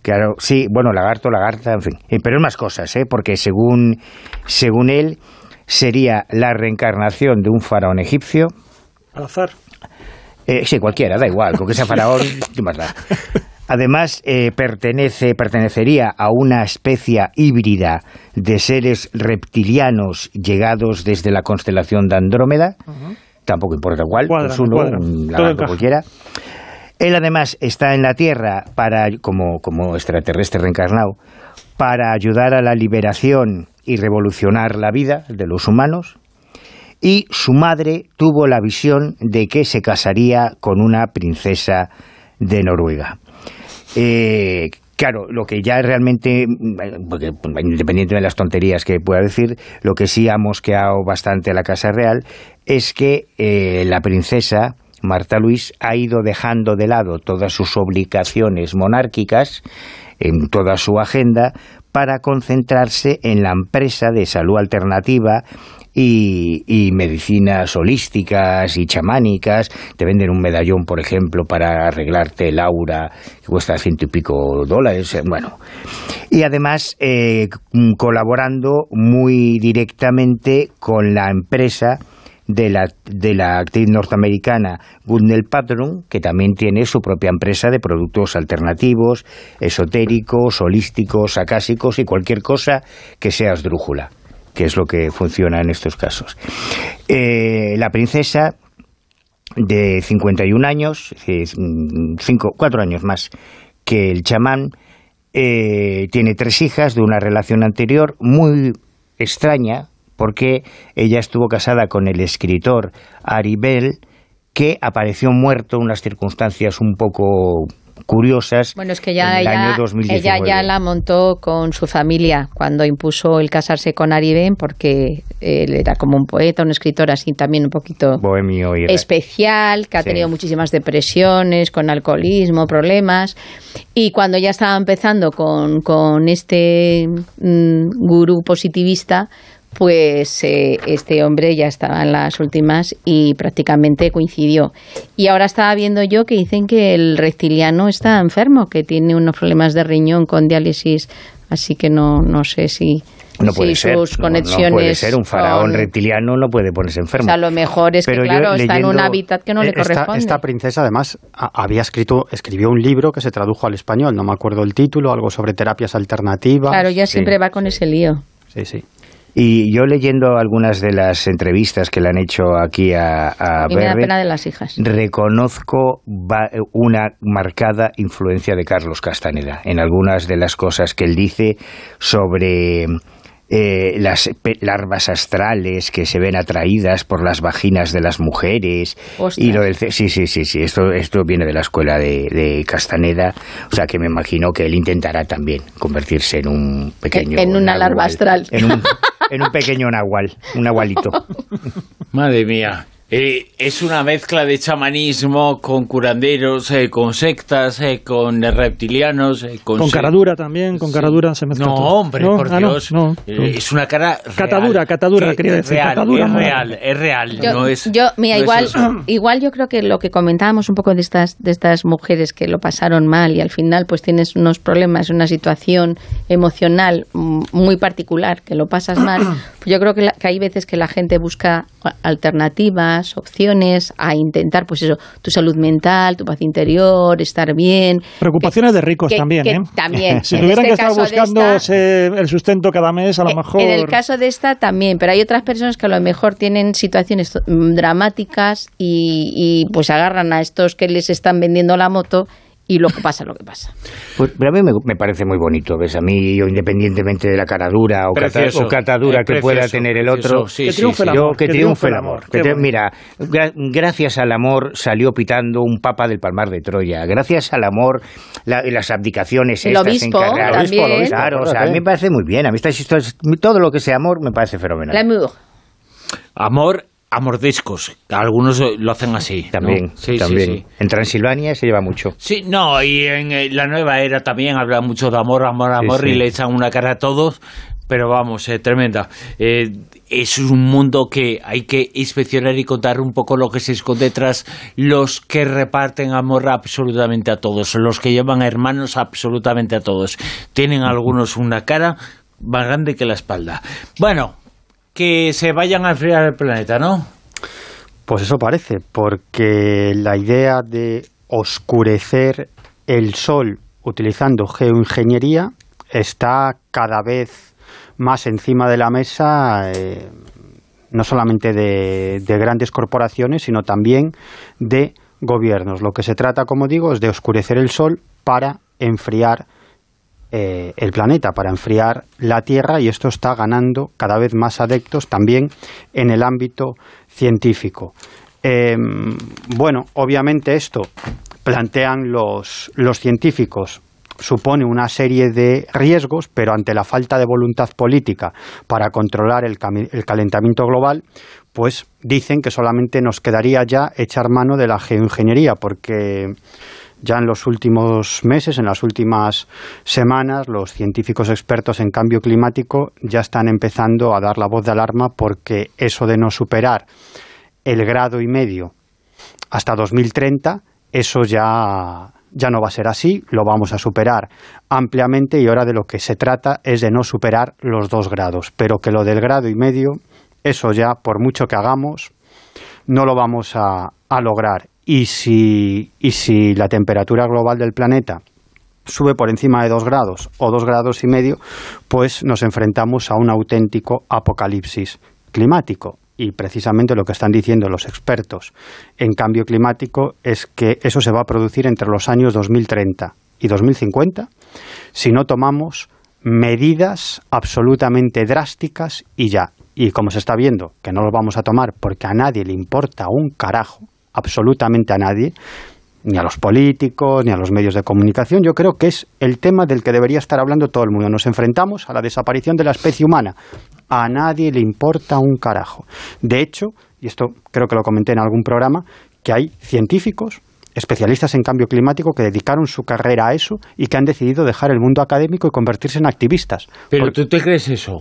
Claro, sí, bueno, lagarto, lagarta, en fin. Eh, pero es más cosas, ¿eh? porque según, según él sería la reencarnación de un faraón egipcio. Al azar. Eh, sí, cualquiera, da igual, con que sea faraón, ¿qué más da? Además, eh, pertenece, pertenecería a una especie híbrida de seres reptilianos llegados desde la constelación de Andrómeda. Tampoco importa cuál, pues uno, un lagarto cualquiera. Él además está en la Tierra para, como, como extraterrestre reencarnado para ayudar a la liberación y revolucionar la vida de los humanos. Y su madre tuvo la visión de que se casaría con una princesa de Noruega. Eh, claro, lo que ya realmente, porque, independiente de las tonterías que pueda decir, lo que sí ha mosqueado bastante a la Casa Real es que eh, la princesa Marta Luis ha ido dejando de lado todas sus obligaciones monárquicas en toda su agenda para concentrarse en la empresa de salud alternativa y, medicinas holísticas y chamánicas. Te venden un medallón, por ejemplo, para arreglarte el aura, que cuesta ciento y pico dólares. Eh, bueno, y además eh, colaborando muy directamente con la empresa de la, de la actriz norteamericana Gundel Patron, que también tiene su propia empresa de productos alternativos, esotéricos, holísticos, acásicos y cualquier cosa que sea esdrújula que es lo que funciona en estos casos. Eh, la princesa de 51 años, cinco, cuatro años más que el chamán, eh, tiene tres hijas de una relación anterior muy extraña, porque ella estuvo casada con el escritor Ari Bell, que apareció muerto en unas circunstancias un poco curiosas bueno, es que ya ella, Ella ya la montó con su familia cuando impuso el casarse con Ariben, porque él era como un poeta, un escritor así también un poquito Bohemio y especial, que ha tenido muchísimas depresiones, con alcoholismo, problemas. Y cuando ya estaba empezando con, con este mm, gurú positivista, pues eh, este hombre ya estaba en las últimas y prácticamente coincidió. Y ahora estaba viendo yo que dicen que el reptiliano está enfermo, que tiene unos problemas de riñón con diálisis, así que no, no sé si... No puede ser. Sus conexiones no, puede ser. Un faraón reptiliano no puede ponerse enfermo. O sea, lo mejor es que, claro, está en un hábitat que no le corresponde. Esta princesa, además, había escrito, escribió un libro que se tradujo al español, no me acuerdo el título, algo sobre terapias alternativas. Claro, ya siempre va con ese lío. Sí, sí. Y yo leyendo algunas de las entrevistas que le han hecho aquí a, a y me da pena de las hijas. reconozco una marcada influencia de Carlos Castaneda en algunas de las cosas que él dice sobre eh, las larvas astrales que se ven atraídas por las vaginas de las mujeres y lo del sí sí sí sí esto esto viene de la escuela de, Castaneda o sea que me imagino que él intentará también convertirse en un pequeño en, una larva astral en un, en un pequeño nahual un nahualito. Madre mía eh, es una mezcla de chamanismo con curanderos, eh, con sectas, eh, con reptilianos. con, con caradura también, con caradura se mezcla No, hombre, por ah, Dios. es una cara. Real, catadura, catadura, quería decir. Real, catadura, es real, es real. Yo, no es, yo mira, igual, igual yo creo que lo que comentábamos un poco de estas, de estas mujeres que lo pasaron mal y al final pues tienes unos problemas, una situación emocional muy particular, que lo pasas mal. Pues yo creo que, que hay veces que la gente busca alternativas opciones a intentar, pues eso, tu salud mental, tu paz interior, estar bien. Preocupaciones de ricos también, ¿eh? También. si tuvieran este que estar buscando el sustento cada mes, a lo mejor. En el caso de esta también, pero hay otras personas que a lo mejor tienen situaciones dramáticas y, y pues agarran a estos que les están vendiendo la moto y luego pasa lo que pasa. Pues, pero a mí me, parece muy bonito, ¿ves? A mí, yo, independientemente de la cara dura o, catadura que pueda tener el otro, que, triunfe el amor, que, triunfe el amor. mira, gracias al amor salió pitando un papa del Palmar de Troya. Gracias al amor, las abdicaciones el estas obispo, también. Claro, o sea, a mí me parece muy bien. A mí estas historias, todo lo que sea amor me parece fenomenal. Amor a mordiscos. Algunos lo hacen así. También, sí, también. En Transilvania se lleva mucho. Sí, no, y en eh, la nueva era también habla mucho de amor, amor, amor, y le echan una cara a todos. Pero vamos, eh, tremenda. Eh, es un mundo que hay que inspeccionar y contar un poco lo que se esconde tras los que reparten amor absolutamente a todos, los que llevan hermanos absolutamente a todos. Tienen algunos una cara más grande que la espalda. Bueno, que se vayan a enfriar el planeta, ¿no? Pues eso parece, porque la idea de oscurecer el Sol utilizando geoingeniería está cada vez más encima de la mesa, eh, no solamente de, de grandes corporaciones, sino también de gobiernos. Lo que se trata, como digo, es de oscurecer el Sol para enfriar eh, el planeta, para enfriar la Tierra y esto está ganando cada vez más adeptos también en el ámbito científico. Em, bueno, obviamente esto plantean los, los científicos supone una serie de riesgos, pero ante la falta de voluntad política para controlar el, el, calentamiento global, pues dicen que solamente nos quedaría ya echar mano de la geoingeniería, porque ya en los últimos meses, en las últimas semanas, los científicos expertos en cambio climático ya están empezando a dar la voz de alarma porque eso de no superar el grado y medio hasta 2030, eso ya, ya no va a ser así, lo vamos a superar ampliamente y ahora de lo que se trata es de no superar los dos grados, pero que lo del grado y medio, eso ya, por mucho que hagamos, no lo vamos a, a lograr y si, y si la temperatura global del planeta sube por encima de dos grados o dos grados y medio, pues nos enfrentamos a un auténtico apocalipsis climático. Y precisamente lo que están diciendo los expertos en cambio climático es que eso se va a producir entre los años 2030 y 2050 si no tomamos medidas absolutamente drásticas y ya. Y como se está viendo que no lo vamos a tomar porque a nadie le importa un carajo, absolutamente a nadie, ni a los políticos, ni a los medios de comunicación. Yo creo que es el tema del que debería estar hablando todo el mundo. Nos enfrentamos a la desaparición de la especie humana. A nadie le importa un carajo. De hecho, y esto creo que lo comenté en algún programa, que hay científicos, especialistas en cambio climático que dedicaron su carrera a eso y que han decidido dejar el mundo académico y convertirse en activistas. ¿Pero tú te crees eso?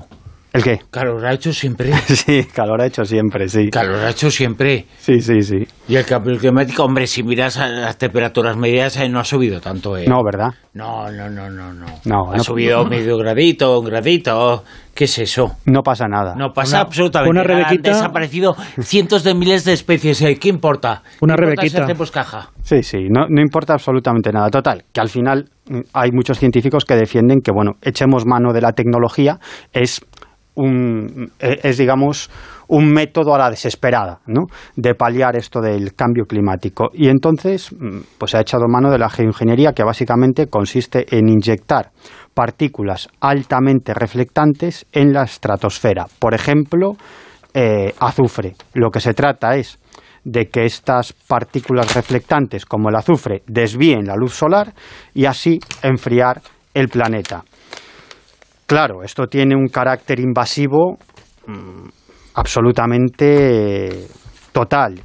¿El qué? Calor ha hecho siempre. sí, calor ha hecho siempre, sí. Calor ha hecho siempre. Sí, sí, sí. Y el cambio climático, hombre, si miras las temperaturas medias, eh, no ha subido tanto. Eh. No, ¿verdad? No, no, no, no. no. ha subido medio gradito, un gradito. ¿Qué es eso? No pasa nada. No pasa absolutamente una nada. Han desaparecido cientos de miles de especies. Eh. ¿Qué importa? Una rebequita. hacemos caja? Sí, sí, no, no importa absolutamente nada. Total, que al final mm, hay muchos científicos que defienden que, bueno, echemos mano de la tecnología, es un, eh, es, digamos, un método a la desesperada, ¿no? De paliar esto del cambio climático. Y entonces, mm, pues se ha echado mano de la geoingeniería, que básicamente consiste en inyectar partículas altamente reflectantes en la estratosfera. Por ejemplo, eh, azufre. Lo que se trata es de que estas partículas reflectantes, como el azufre, desvíen la luz solar y así enfriar el planeta. Claro, esto tiene un carácter invasivo mm, absolutamente total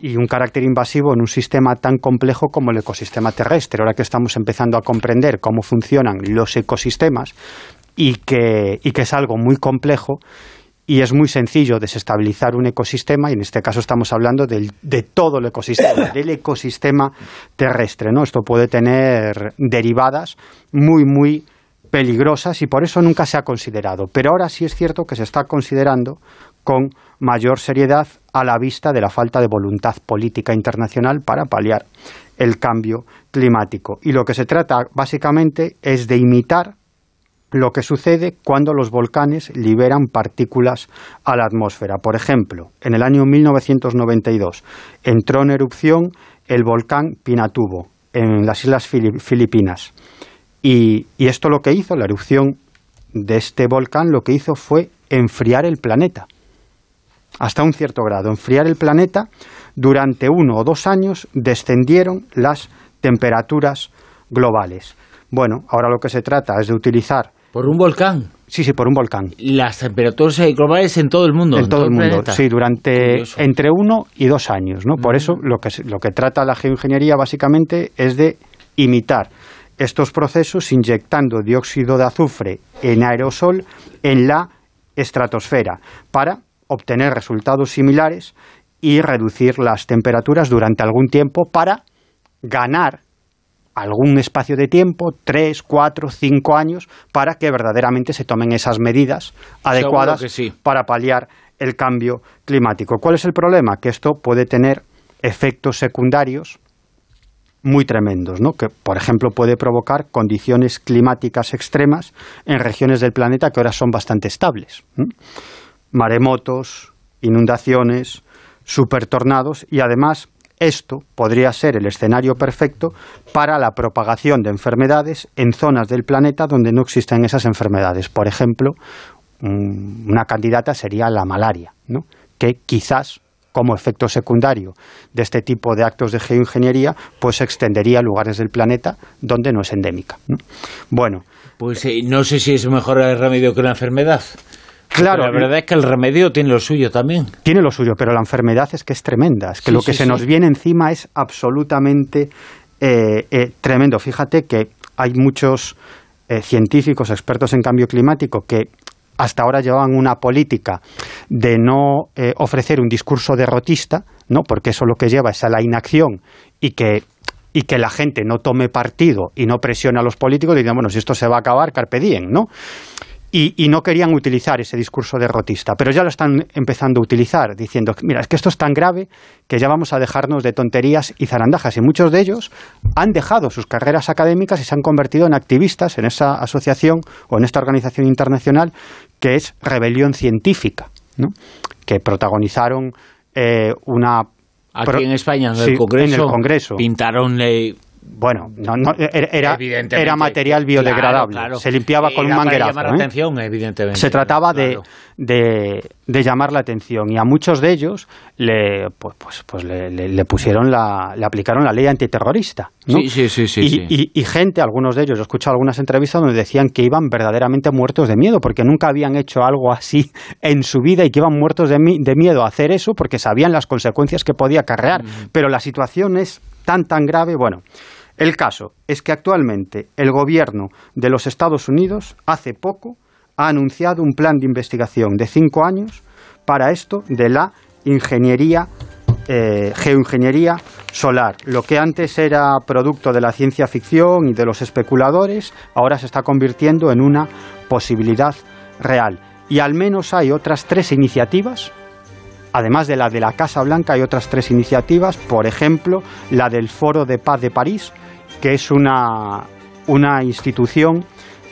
y un carácter invasivo en un sistema tan complejo como el ecosistema terrestre. Ahora que estamos empezando a comprender cómo funcionan los ecosistemas y que, y que es algo muy complejo y es muy sencillo desestabilizar un ecosistema y en este caso estamos hablando del, de todo el ecosistema, del ecosistema terrestre. ¿no? Esto puede tener derivadas muy, muy peligrosas y por eso nunca se ha considerado. Pero ahora sí es cierto que se está considerando con mayor seriedad a la vista de la falta de voluntad política internacional para paliar el cambio climático. Y lo que se trata básicamente es de imitar lo que sucede cuando los volcanes liberan partículas a la atmósfera. Por ejemplo, en el año 1992 entró en erupción el volcán Pinatubo en las islas Filipinas. Y, y esto lo que hizo, la erupción de este volcán, lo que hizo fue enfriar el planeta hasta un cierto grado, enfriar el planeta, durante uno o dos años descendieron las temperaturas globales. Bueno, ahora lo que se trata es de utilizar... ¿Por un volcán? Sí, sí, por un volcán. Las temperaturas globales en todo el mundo. En, todo, el mundo, sí, durante entre uno y dos años, ¿no? Por mm. eso lo que, lo que trata la geoingeniería básicamente es de imitar estos procesos inyectando dióxido de azufre en aerosol en la estratosfera para obtener resultados similares y reducir las temperaturas durante algún tiempo para ganar algún espacio de tiempo, tres, cuatro, cinco años, para que verdaderamente se tomen esas medidas adecuadas para paliar el cambio climático. ¿Cuál es el problema? Que esto puede tener efectos secundarios muy tremendos, ¿no? que por ejemplo puede provocar condiciones climáticas extremas en regiones del planeta que ahora son bastante estables maremotos, inundaciones, supertornados y además esto podría ser el escenario perfecto para la propagación de enfermedades en zonas del planeta donde no existen esas enfermedades. Por ejemplo, una candidata sería la malaria, ¿no? que quizás como efecto secundario de este tipo de actos de geoingeniería, pues se extendería a lugares del planeta donde no es endémica. Bueno. Pues eh, no sé si es mejor el remedio que la enfermedad. Claro. la verdad es que el remedio tiene lo suyo también. Tiene lo suyo, pero la enfermedad es que es tremenda. Es que lo que se nos viene encima es absolutamente eh, eh, tremendo. Fíjate que hay muchos eh, científicos, expertos en cambio climático, que hasta ahora llevaban una política de no ofrecer un discurso derrotista, ¿no? porque eso lo que lleva es a la inacción y que y que la gente no tome partido y no presione a los políticos diciendo, bueno, si esto se va a acabar, carpe ¿no? Y, no querían utilizar ese discurso derrotista, pero ya lo están empezando a utilizar, diciendo, mira, es que esto es tan grave que ya vamos a dejarnos de tonterías y zarandajas. Y muchos de ellos han dejado sus carreras académicas y se han convertido en activistas en esa asociación o en esta organización internacional que es Rebelión Científica, ¿no? que protagonizaron eh, una... Aquí en España, en el, Congreso, pintaron bueno, no, no, era, era material biodegradable. Se limpiaba con un manguerazo. Llamar la ¿eh? atención, evidentemente. Se trataba de, de, llamar la atención y a muchos de ellos le, pues, pues, pues le, pusieron la, le aplicaron la ley antiterrorista. Sí, sí, sí. sí, y, Y, gente, algunos de ellos, he escuchado algunas entrevistas donde decían que iban verdaderamente muertos de miedo porque nunca habían hecho algo así en su vida y que iban muertos de, de miedo a hacer eso porque sabían las consecuencias que podía acarrear. Pero la situación es tan, tan grave, bueno. El caso es que actualmente el gobierno de los Estados Unidos hace poco ha anunciado un plan de investigación de cinco años para esto de la ingeniería, eh, geoingeniería solar. Lo que antes era producto de la ciencia ficción y de los especuladores, ahora se está convirtiendo en una posibilidad real. Y al menos hay otras tres iniciativas Además de la de la Casa Blanca hay otras tres iniciativas, por ejemplo, la del Foro de Paz de París, que es una, una institución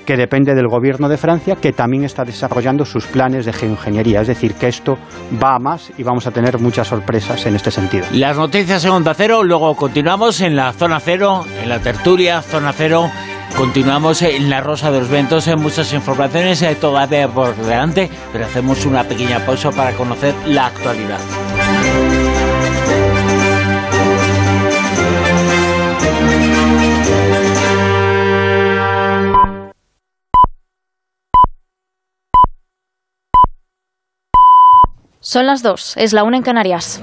que depende del gobierno de Francia, que también está desarrollando sus planes de geoingeniería. Es decir, que esto va a más y vamos a tener muchas sorpresas en este sentido. Las noticias en Onda Cero, luego continuamos en la Zona Cero, en la tertulia Zona Cero. Continuamos en la Rosa de los Ventos, en muchas informaciones todavía por delante, pero hacemos una pequeña pausa para conocer la actualidad. Son las dos, es la una en Canarias.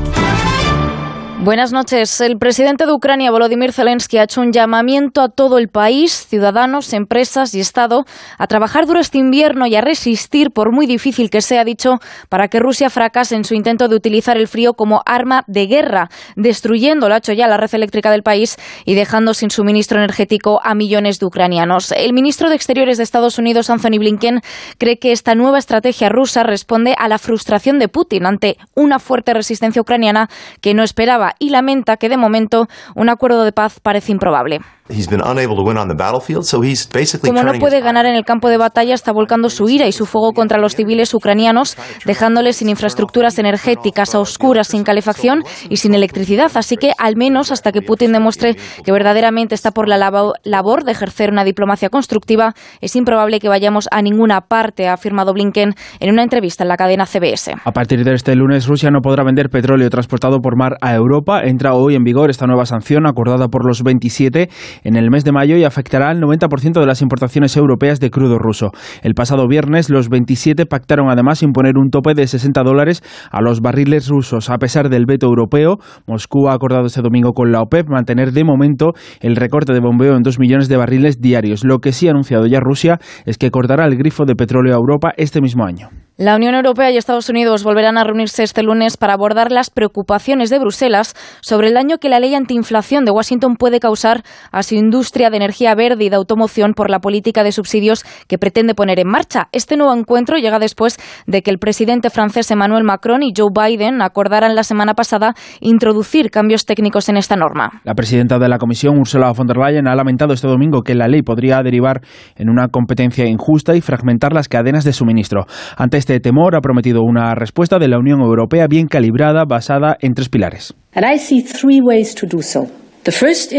Buenas noches. El presidente de Ucrania, Volodymyr Zelensky, ha hecho un llamamiento a todo el país, ciudadanos, empresas y Estado, a trabajar duro este invierno y a resistir, por muy difícil que sea dicho, para que Rusia fracase en su intento de utilizar el frío como arma de guerra, destruyendo, lo ha hecho ya, la red eléctrica del país y dejando sin suministro energético a millones de ucranianos. El ministro de Exteriores de Estados Unidos, Anthony Blinken, cree que esta nueva estrategia rusa responde a la frustración de Putin ante una fuerte resistencia ucraniana que no esperaba y lamenta que de momento un acuerdo de paz parece improbable. Como no puede ganar en el campo de batalla, está volcando su ira y su fuego contra los civiles ucranianos, dejándoles sin infraestructuras energéticas, a oscuras, sin calefacción y sin electricidad. Así que, al menos hasta que Putin demuestre que verdaderamente está por la labor de ejercer una diplomacia constructiva, es improbable que vayamos a ninguna parte, ha afirmado Blinken en una entrevista en la cadena CBS. A partir de este lunes, Rusia no podrá vender petróleo transportado por mar a Europa. Entra hoy en vigor esta nueva sanción acordada por los 27 en el mes de mayo y afectará al 90% de las importaciones europeas de crudo ruso. El pasado viernes, los 27 pactaron además imponer un tope de 60 dólares a los barriles rusos. A pesar del veto europeo, Moscú ha acordado este domingo con la OPEP mantener de momento el recorte de bombeo en 2 millones de barriles diarios. Lo que sí ha anunciado ya Rusia es que cortará el grifo de petróleo a Europa este mismo año. La Unión Europea y Estados Unidos volverán a reunirse este lunes para abordar las preocupaciones de Bruselas sobre el daño que la ley antiinflación de Washington puede causar a su industria de energía verde y de automoción por la política de subsidios que pretende poner en marcha. Este nuevo encuentro llega después de que el presidente francés Emmanuel Macron y Joe Biden acordaran la semana pasada introducir cambios técnicos en esta norma. La presidenta de la Comisión, Ursula von der Leyen, ha lamentado este domingo que la ley podría derivar en una competencia injusta y fragmentar las cadenas de suministro. Ante este temor ha prometido una respuesta de la Unión Europea bien calibrada basada en tres pilares.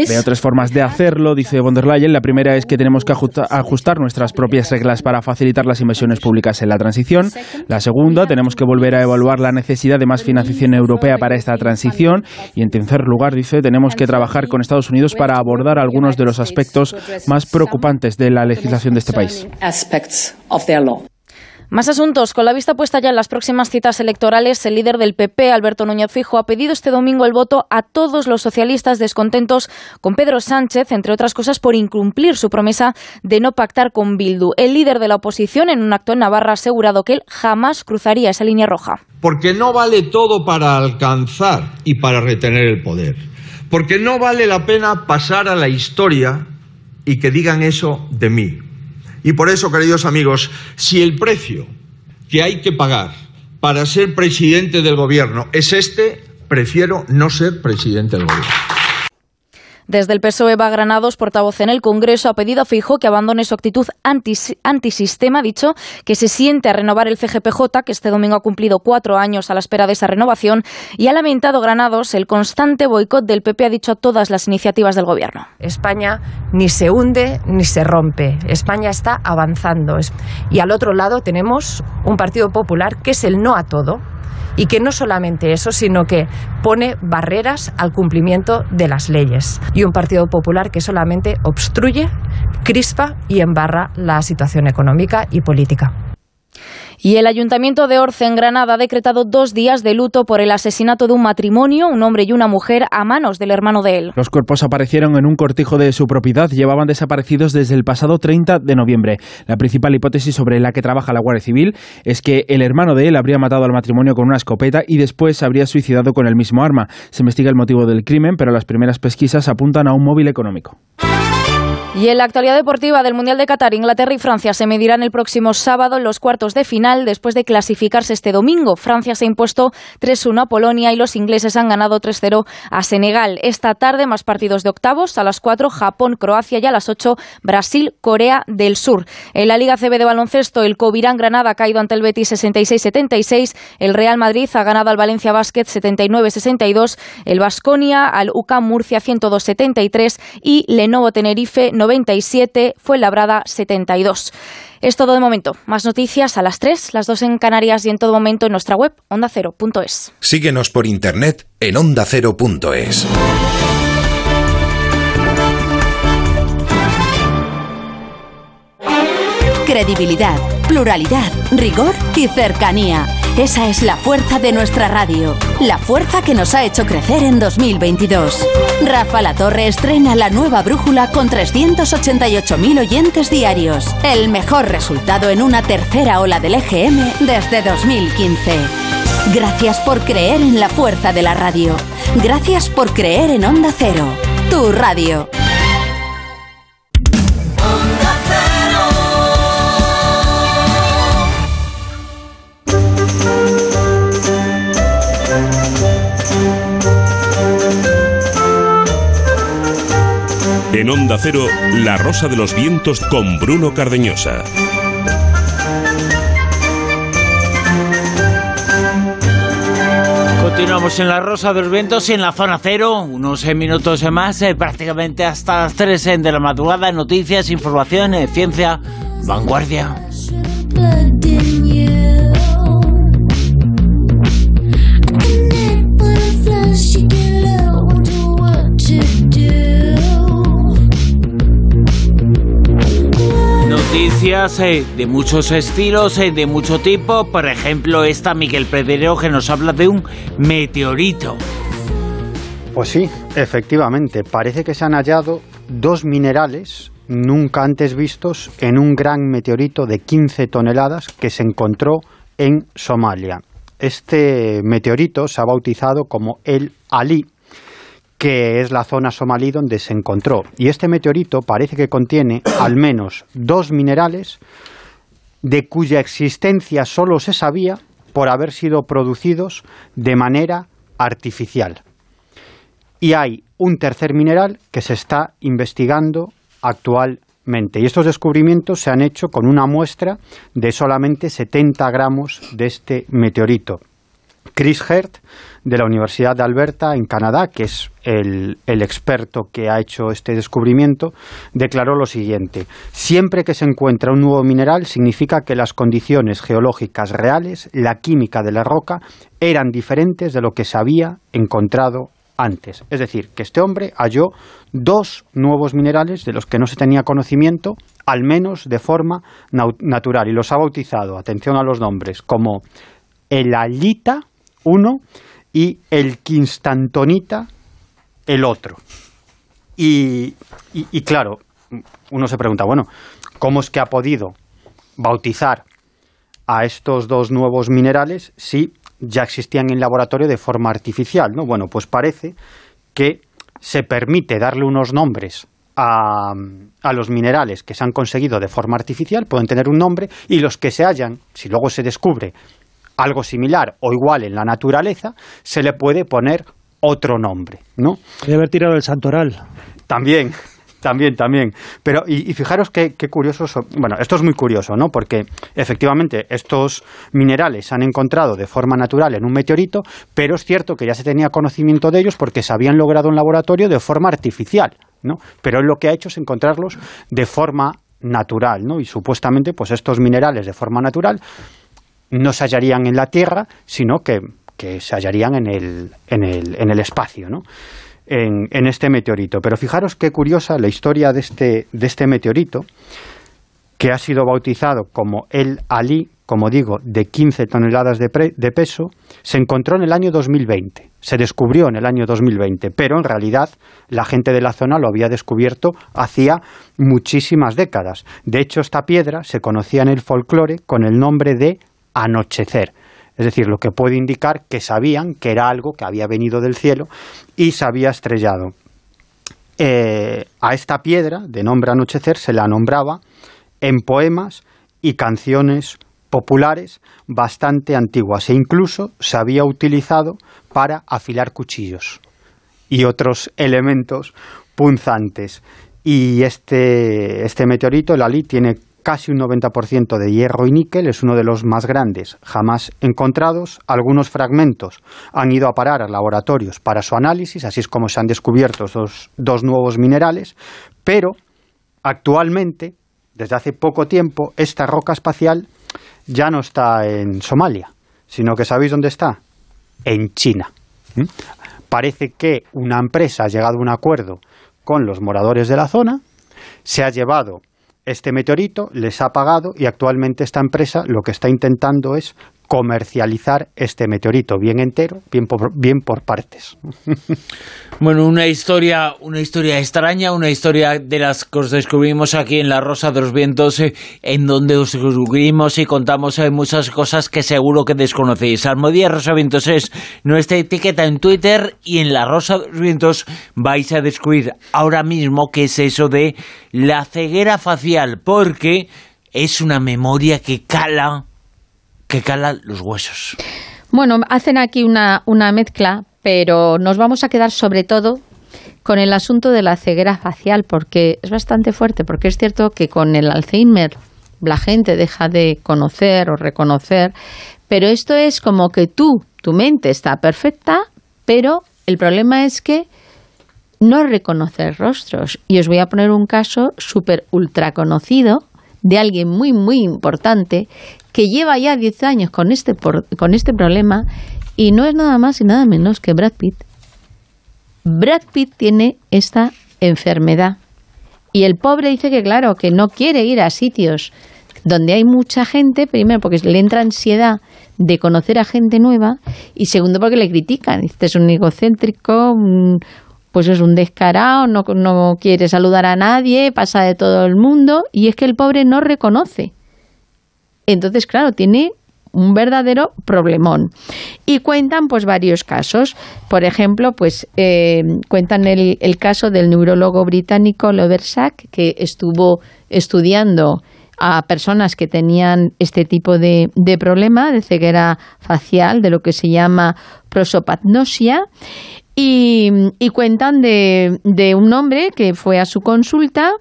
Veo tres formas de hacerlo, dice von der Leyen. La primera es que tenemos que ajustar nuestras propias reglas para facilitar las inversiones públicas en la transición. La segunda, tenemos que volver a evaluar la necesidad de más financiación europea para esta transición. Y en tercer lugar, dice, tenemos que trabajar con Estados Unidos para abordar algunos de los aspectos más preocupantes de la legislación de este país. Más asuntos. Con la vista puesta ya en las próximas citas electorales, el líder del PP, Alberto Núñez Fijo, ha pedido este domingo el voto a todos los socialistas descontentos con Pedro Sánchez, entre otras cosas, por incumplir su promesa de no pactar con Bildu. El líder de la oposición, en un acto en Navarra, ha asegurado que él jamás cruzaría esa línea roja. Porque no vale todo para alcanzar y para retener el poder. Porque no vale la pena pasar a la historia y que digan eso de mí y por eso, queridos amigos, si el precio que hay que pagar para ser presidente del gobierno es este, prefiero no ser presidente del gobierno. Desde el PSOE va Granados, portavoz en el Congreso, ha pedido a Fijo que abandone su actitud antisistema, ha dicho que se siente a renovar el CGPJ, que este domingo ha cumplido cuatro años a la espera de esa renovación, y ha lamentado Granados el constante boicot del PP, ha dicho a todas las iniciativas del Gobierno. España ni se hunde ni se rompe. España está avanzando. Y al otro lado tenemos un Partido Popular que es el no a todo y que no solamente eso, sino que pone barreras al cumplimiento de las leyes. Y un Partido Popular que solamente obstruye, crispa y embarra la situación económica y política. Y el Ayuntamiento de Orce, en Granada, ha decretado dos días de luto por el asesinato de un matrimonio, un hombre y una mujer, a manos del hermano de él. Los cuerpos aparecieron en un cortijo de su propiedad, llevaban desaparecidos desde el pasado 30 de noviembre. La principal hipótesis sobre la que trabaja la Guardia Civil es que el hermano de él habría matado al matrimonio con una escopeta y después se habría suicidado con el mismo arma. Se investiga el motivo del crimen, pero las primeras pesquisas apuntan a un móvil económico. Y en la actualidad deportiva del Mundial de Qatar, Inglaterra y Francia se medirán el próximo sábado en los cuartos de final después de clasificarse este domingo. Francia se ha impuesto 3-1 a Polonia y los ingleses han ganado 3-0 a Senegal. Esta tarde más partidos de octavos, a las 4 Japón, Croacia y a las 8 Brasil, Corea del Sur. En la Liga CB de baloncesto, el Covirán Granada ha caído ante el Betis 66-76, el Real Madrid ha ganado al Valencia Basket 79-62, el Basconia al UCAM Murcia 102-73 y Lenovo Tenerife 97, fue labrada 72. Es todo de momento. Más noticias a las 3, las 2 en Canarias y en todo momento en nuestra web ondacero.es. Síguenos por internet en ondacero.es. Credibilidad, pluralidad, rigor y cercanía. Esa es la fuerza de nuestra radio, la fuerza que nos ha hecho crecer en 2022. Rafa La Torre estrena la nueva brújula con 388.000 oyentes diarios, el mejor resultado en una tercera ola del EGM desde 2015. Gracias por creer en la fuerza de la radio. Gracias por creer en Onda Cero, tu radio. En Onda Cero, La Rosa de los Vientos con Bruno Cardeñosa. Continuamos en la Rosa de los Vientos y en la zona cero, unos eh, minutos más, eh, prácticamente hasta las 3 eh, de la madrugada, noticias, información, ciencia, vanguardia. Noticias eh, de muchos estilos, eh, de mucho tipo. Por ejemplo, esta Miguel Pedrero que nos habla de un meteorito. Pues sí, efectivamente. Parece que se han hallado dos minerales nunca antes vistos en un gran meteorito de 15 toneladas que se encontró en Somalia. Este meteorito se ha bautizado como el Ali que es la zona somalí donde se encontró. Y este meteorito parece que contiene al menos dos minerales de cuya existencia solo se sabía por haber sido producidos de manera artificial. Y hay un tercer mineral que se está investigando actualmente. Y estos descubrimientos se han hecho con una muestra de solamente 70 gramos de este meteorito. Chris Hert, de la Universidad de Alberta, en Canadá, que es el, experto que ha hecho este descubrimiento, declaró lo siguiente. Siempre que se encuentra un nuevo mineral significa que las condiciones geológicas reales, la química de la roca, eran diferentes de lo que se había encontrado antes. Es decir, que este hombre halló dos nuevos minerales de los que no se tenía conocimiento, al menos de forma natural, y los ha bautizado, atención a los nombres, como el alita, uno y el quinstantonita el otro. Y, y, claro, uno se pregunta, bueno, ¿cómo es que ha podido bautizar a estos dos nuevos minerales si ya existían en laboratorio de forma artificial? ¿no? Bueno, pues parece que se permite darle unos nombres a, a, los minerales que se han conseguido de forma artificial, pueden tener un nombre, y los que se hallan, si luego se descubre algo similar o igual en la naturaleza, se le puede poner otro nombre, ¿no? Debe haber tirado el santoral. También, también, también. Pero, y, fijaros qué, qué curioso, bueno, esto es muy curioso, ¿no? Porque efectivamente estos minerales se han encontrado de forma natural en un meteorito, pero es cierto que ya se tenía conocimiento de ellos porque se habían logrado en laboratorio de forma artificial, ¿no? Pero él lo que ha hecho es encontrarlos de forma natural, ¿no? Y supuestamente, pues estos minerales de forma natural no se hallarían en la Tierra, sino que, se hallarían en el, en el, en el espacio, ¿no? En, en, este meteorito. Pero fijaros qué curiosa la historia de este, de este meteorito, que ha sido bautizado como el Ali, como digo, de 15 toneladas de, de, peso, se encontró en el año 2020. Se descubrió en el año 2020, pero en realidad la gente de la zona lo había descubierto hacía muchísimas décadas. De hecho, esta piedra se conocía en el folclore con el nombre de anochecer. Es decir, lo que puede indicar que sabían que era algo que había venido del cielo y se había estrellado. Eh, a esta piedra, de nombre anochecer, se la nombraba en poemas y canciones populares bastante antiguas e incluso se había utilizado para afilar cuchillos y otros elementos punzantes. Y este, este meteorito, el Ali, tiene casi un 90% de hierro y níquel, es uno de los más grandes jamás encontrados. Algunos fragmentos han ido a parar a laboratorios para su análisis, así es como se han descubierto esos dos nuevos minerales, pero actualmente, desde hace poco tiempo, esta roca espacial ya no está en Somalia, sino que ¿sabéis dónde está? En China. ¿Mm? Parece que una empresa ha llegado a un acuerdo con los moradores de la zona, se ha llevado este meteorito les ha pagado y actualmente esta empresa lo que está intentando es comercializar este meteorito bien entero, bien por, partes. Bueno, una historia, una historia extraña, una historia de las que os descubrimos aquí en La Rosa de los Vientos, eh, en donde os descubrimos y contamos eh, muchas cosas que seguro que desconocéis. Almodía Rosa Vientos es nuestra etiqueta en Twitter y en La Rosa de los Vientos vais a descubrir ahora mismo qué es eso de la ceguera facial, porque es una memoria que cala que calan los huesos. Bueno, hacen aquí una, una mezcla, pero nos vamos a quedar sobre todo con el asunto de la ceguera facial, porque es bastante fuerte, porque es cierto que con el Alzheimer la gente deja de conocer o reconocer, pero esto es como que tú, tu mente está perfecta, pero el problema es que no reconoces rostros. Y os voy a poner un caso súper ultra conocido de alguien muy, muy importante que lleva ya 10 años con este, con este problema y no es nada más y nada menos que Brad Pitt. Brad Pitt tiene esta enfermedad y el pobre dice que claro, que no quiere ir a sitios donde hay mucha gente, primero porque le entra ansiedad de conocer a gente nueva y segundo porque le critican. Este es un egocéntrico, pues es un descarado, no quiere saludar a nadie, pasa de todo el mundo y es que el pobre no reconoce. Entonces, claro, tiene un verdadero problemón. Y cuentan pues varios casos. Por ejemplo, pues eh, cuentan el, caso del neurólogo británico Loversack, que estuvo estudiando a personas que tenían este tipo de, problema de ceguera facial, de lo que se llama prosopagnosia. Y, cuentan de, de, un hombre que fue a su consulta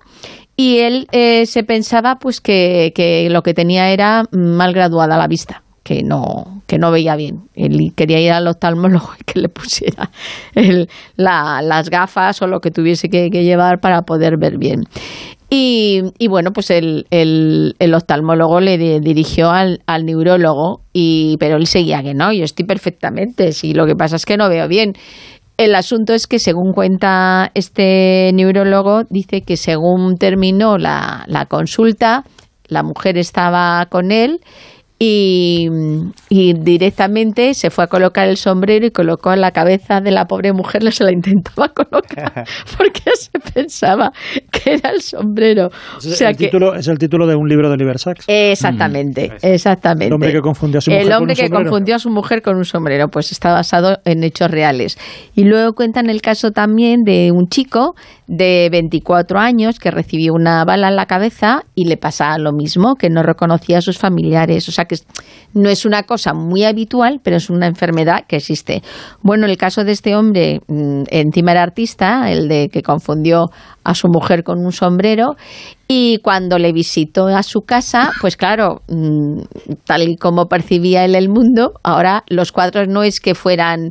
y él eh, se pensaba pues que, lo que tenía era mal graduada la vista que no, que no veía bien. Él quería ir al oftalmólogo y que le pusiera las gafas o lo que tuviese que, llevar para poder ver bien. Y, y bueno, pues el, el, el, oftalmólogo le dirigió al, al neurólogo, y, pero él seguía que no, yo estoy perfectamente, si lo que pasa es que no veo bien. El asunto es que, según cuenta este neurólogo, dice que según terminó la, la consulta, la mujer estaba con él y, directamente se fue a colocar el sombrero y colocó en la cabeza de la pobre mujer, se la intentaba colocar porque se pensaba que era el sombrero. Es, el, título, es el título de un libro de Oliver Sacks. Exactamente, mm. exactamente. El hombre que confundió a su mujer El hombre que confundió a su mujer con un sombrero, pues está basado en hechos reales. Y luego cuentan el caso también de un chico de 24 años que recibió una bala en la cabeza y le pasa lo mismo, que no reconocía a sus familiares. O sea que no es una cosa muy habitual, pero es una enfermedad que existe. Bueno, el caso de este hombre, mm, encima era artista, el de que confundió a su mujer con un sombrero, y cuando le visitó a su casa, pues claro, mm, tal y como percibía él el mundo, ahora los cuadros no es que fueran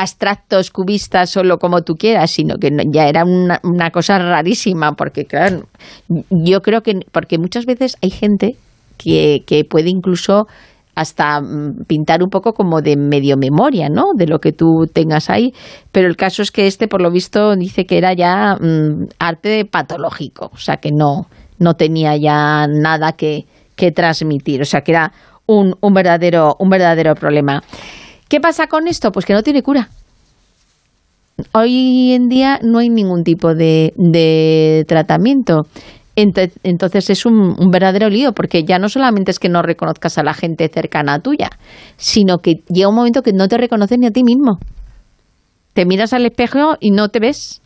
abstractos, cubistas, solo como tú quieras, sino que ya era una, una cosa rarísima, porque claro, yo creo que, porque muchas veces hay gente que, que puede incluso hasta mm, pintar un poco como de medio memoria, ¿no? De lo que tú tengas ahí. Pero el caso es que este, por lo visto, dice que era ya mm, arte patológico, o sea que no, no tenía ya nada que, que transmitir, o sea que era un, un, verdadero, un verdadero problema. ¿Qué pasa con esto? Pues que no tiene cura. Hoy en día no hay ningún tipo de, tratamiento. Entonces es un, verdadero lío, porque ya no solamente es que no reconozcas a la gente cercana a tuya, sino que llega un momento que no te reconoces ni a ti mismo. Te miras al espejo y no te ves.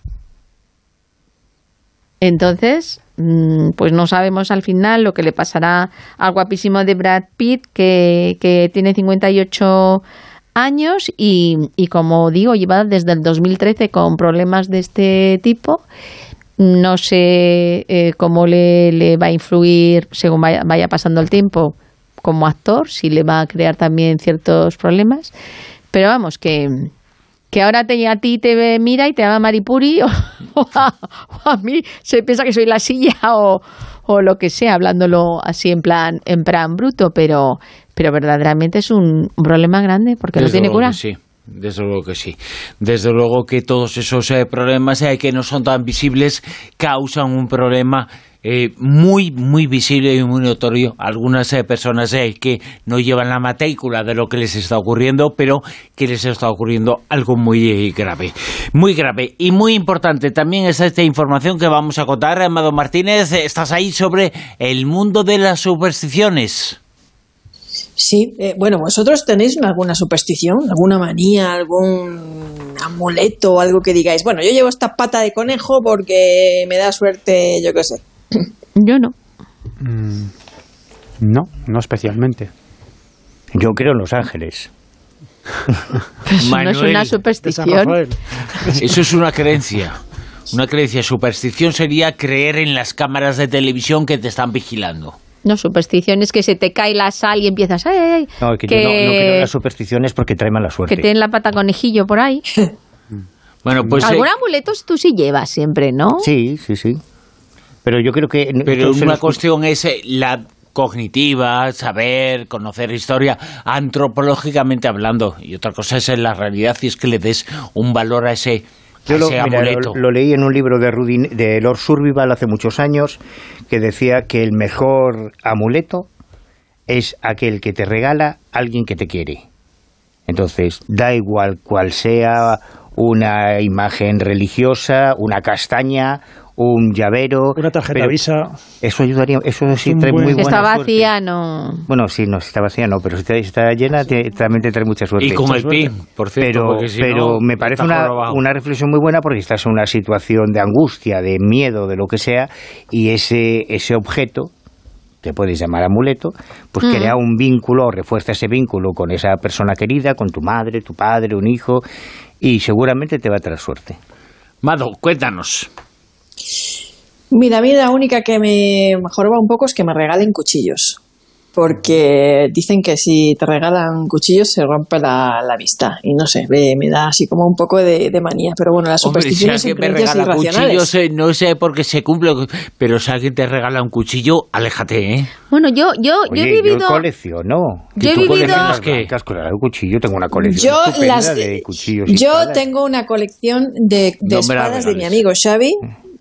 Entonces, mm, pues no sabemos al final lo que le pasará al guapísimo de Brad Pitt, que, que tiene 58 años y, y como digo, lleva desde el 2013 con problemas de este tipo. No sé eh, cómo le, le, va a influir según vaya, vaya, pasando el tiempo como actor, si le va a crear también ciertos problemas. Pero vamos, que, que ahora te, a ti te mira y te llama Maripuri o, o, a, o, a, mí se piensa que soy la silla o, o lo que sea, hablándolo así en plan, en plan bruto, pero, pero verdaderamente es un, problema grande porque Desde no tiene cura. Sí. Desde luego que sí. Desde luego que todos esos eh, problemas eh, que no son tan visibles causan un problema eh, muy, muy visible y muy notorio. Algunas eh, personas eh, que no llevan la matrícula de lo que les está ocurriendo, pero que les está ocurriendo algo muy grave. Muy grave y muy importante. También es esta información que vamos a contar. Amado Martínez, estás ahí sobre el mundo de las supersticiones. Sí, eh, bueno, vosotros tenéis alguna superstición, alguna manía, algún amuleto, algo que digáis, bueno, yo llevo esta pata de conejo porque me da suerte, yo qué sé. Yo no. Mm, no, no especialmente. Yo creo en Los Ángeles. Eso no es una superstición. Eso es una creencia. Una creencia superstición sería creer en las cámaras de televisión que te están vigilando. No, superstición es que se te cae la sal y empiezas. Ay, ay, ay, No, que, yo no, no creo en las supersticiones porque trae mala suerte. que te den la pata conejillo por ahí. Bueno, pues... Algún eh, amuleto tú sí llevas siempre, ¿no? Sí, sí, sí. Pero yo creo que... Pero una los- cuestión es eh, la cognitiva, saber, conocer historia, antropológicamente hablando. Y otra cosa es en la realidad y es que le des un valor a ese, Yo lo, mira, lo leí en un libro de, Rudin, de Lord Survival hace muchos años que decía que el mejor amuleto es aquel que te regala alguien que te quiere. Entonces, da igual cual sea una imagen religiosa, una castaña, un llavero. Una tarjeta pero Visa. Eso ayudaría, eso sí trae buen- muy Si buena está suerte. vacía, no. Bueno, sí, no, si está vacía no, pero si está, si está llena te- también te trae mucha suerte. Y con el pin, por cierto, Pero, si pero no, me parece está una, una reflexión muy buena porque estás en una situación de angustia, de miedo, de lo que sea, y ese, ese objeto, que puedes llamar amuleto, pues Mm. crea un vínculo, o refuerza ese vínculo con esa persona querida, con tu madre, tu padre, un hijo, y seguramente te va a traer suerte. Mado, cuéntanos. Mira, a mí la única que me joroba un poco es que me regalen cuchillos. Porque dicen que si te regalan cuchillos se rompe la, la vista. Y no sé, me, me da así como un poco de, de manía. Pero bueno, las Hombre, si supersticiones son alguien me regala cuchillos, eh, no sé por qué se cumple, pero si alguien te regala un cuchillo, aléjate, ¿eh? Bueno, yo, yo, yo he vivido. yo colecciono. Yo ¿Y he vivido- el cuchillo? Tengo una colección Yo, las, de cuchillos yo espadas. tengo una colección de, de No espadas de mi amigo Xavi,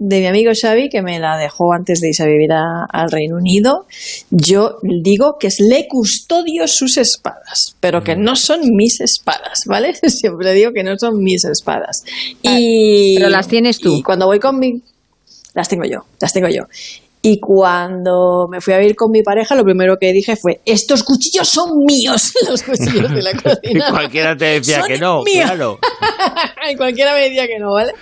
de mi amigo Xavi, que me la dejó antes de irse a vivir a- al Reino Unido. Yo digo que es le custodio sus espadas, pero que no son mis espadas, ¿vale? Siempre digo que no son mis espadas. Y, pero las tienes tú. Y cuando voy con mi... Las tengo yo, las tengo yo. Y cuando me fui a vivir con mi pareja, lo primero que dije fue, estos cuchillos son míos, los cuchillos de la Y cocina. cualquiera te decía Son que no, míos. claro. Y cualquiera me decía que no, ¿vale?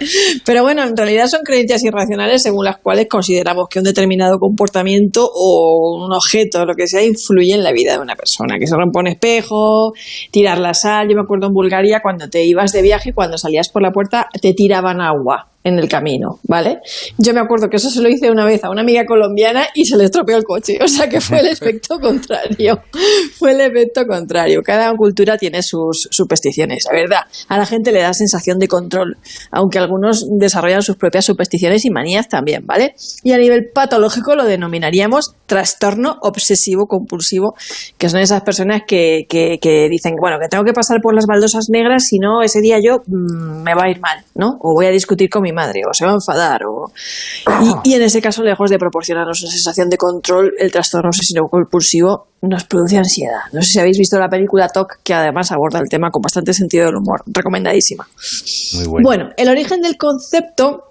Pero bueno, en realidad son creencias irracionales según las cuales consideramos que un determinado comportamiento o un objeto o lo que sea influye en la vida de una persona. Que se rompe un espejo, tirar la sal. Yo me acuerdo en Bulgaria cuando te ibas de viaje, cuando salías por la puerta, te tiraban agua en el camino, ¿vale? Yo me acuerdo que eso se lo hice una vez a una amiga colombiana y se le estropeó el coche. O sea que fue el efecto contrario. Fue el efecto contrario. Cada cultura tiene sus supersticiones, la verdad. A la gente le da sensación de control, aunque algunos desarrollan sus propias supersticiones y manías también, ¿vale? Y a nivel patológico lo denominaríamos trastorno obsesivo compulsivo, que son esas personas que, que, que dicen, bueno, que tengo que pasar por las baldosas negras, si no, ese día yo mm, me va a ir mal, ¿no? O voy a discutir con mi madre, o se va a enfadar, o... Y, y en ese caso, lejos de proporcionarnos una sensación de control, el trastorno obsesivo compulsivo nos produce ansiedad. No sé si habéis visto la película TOC, que además aborda el tema con bastante sentido del humor. Recomendadísima. Muy bueno. Bueno, el origen del concepto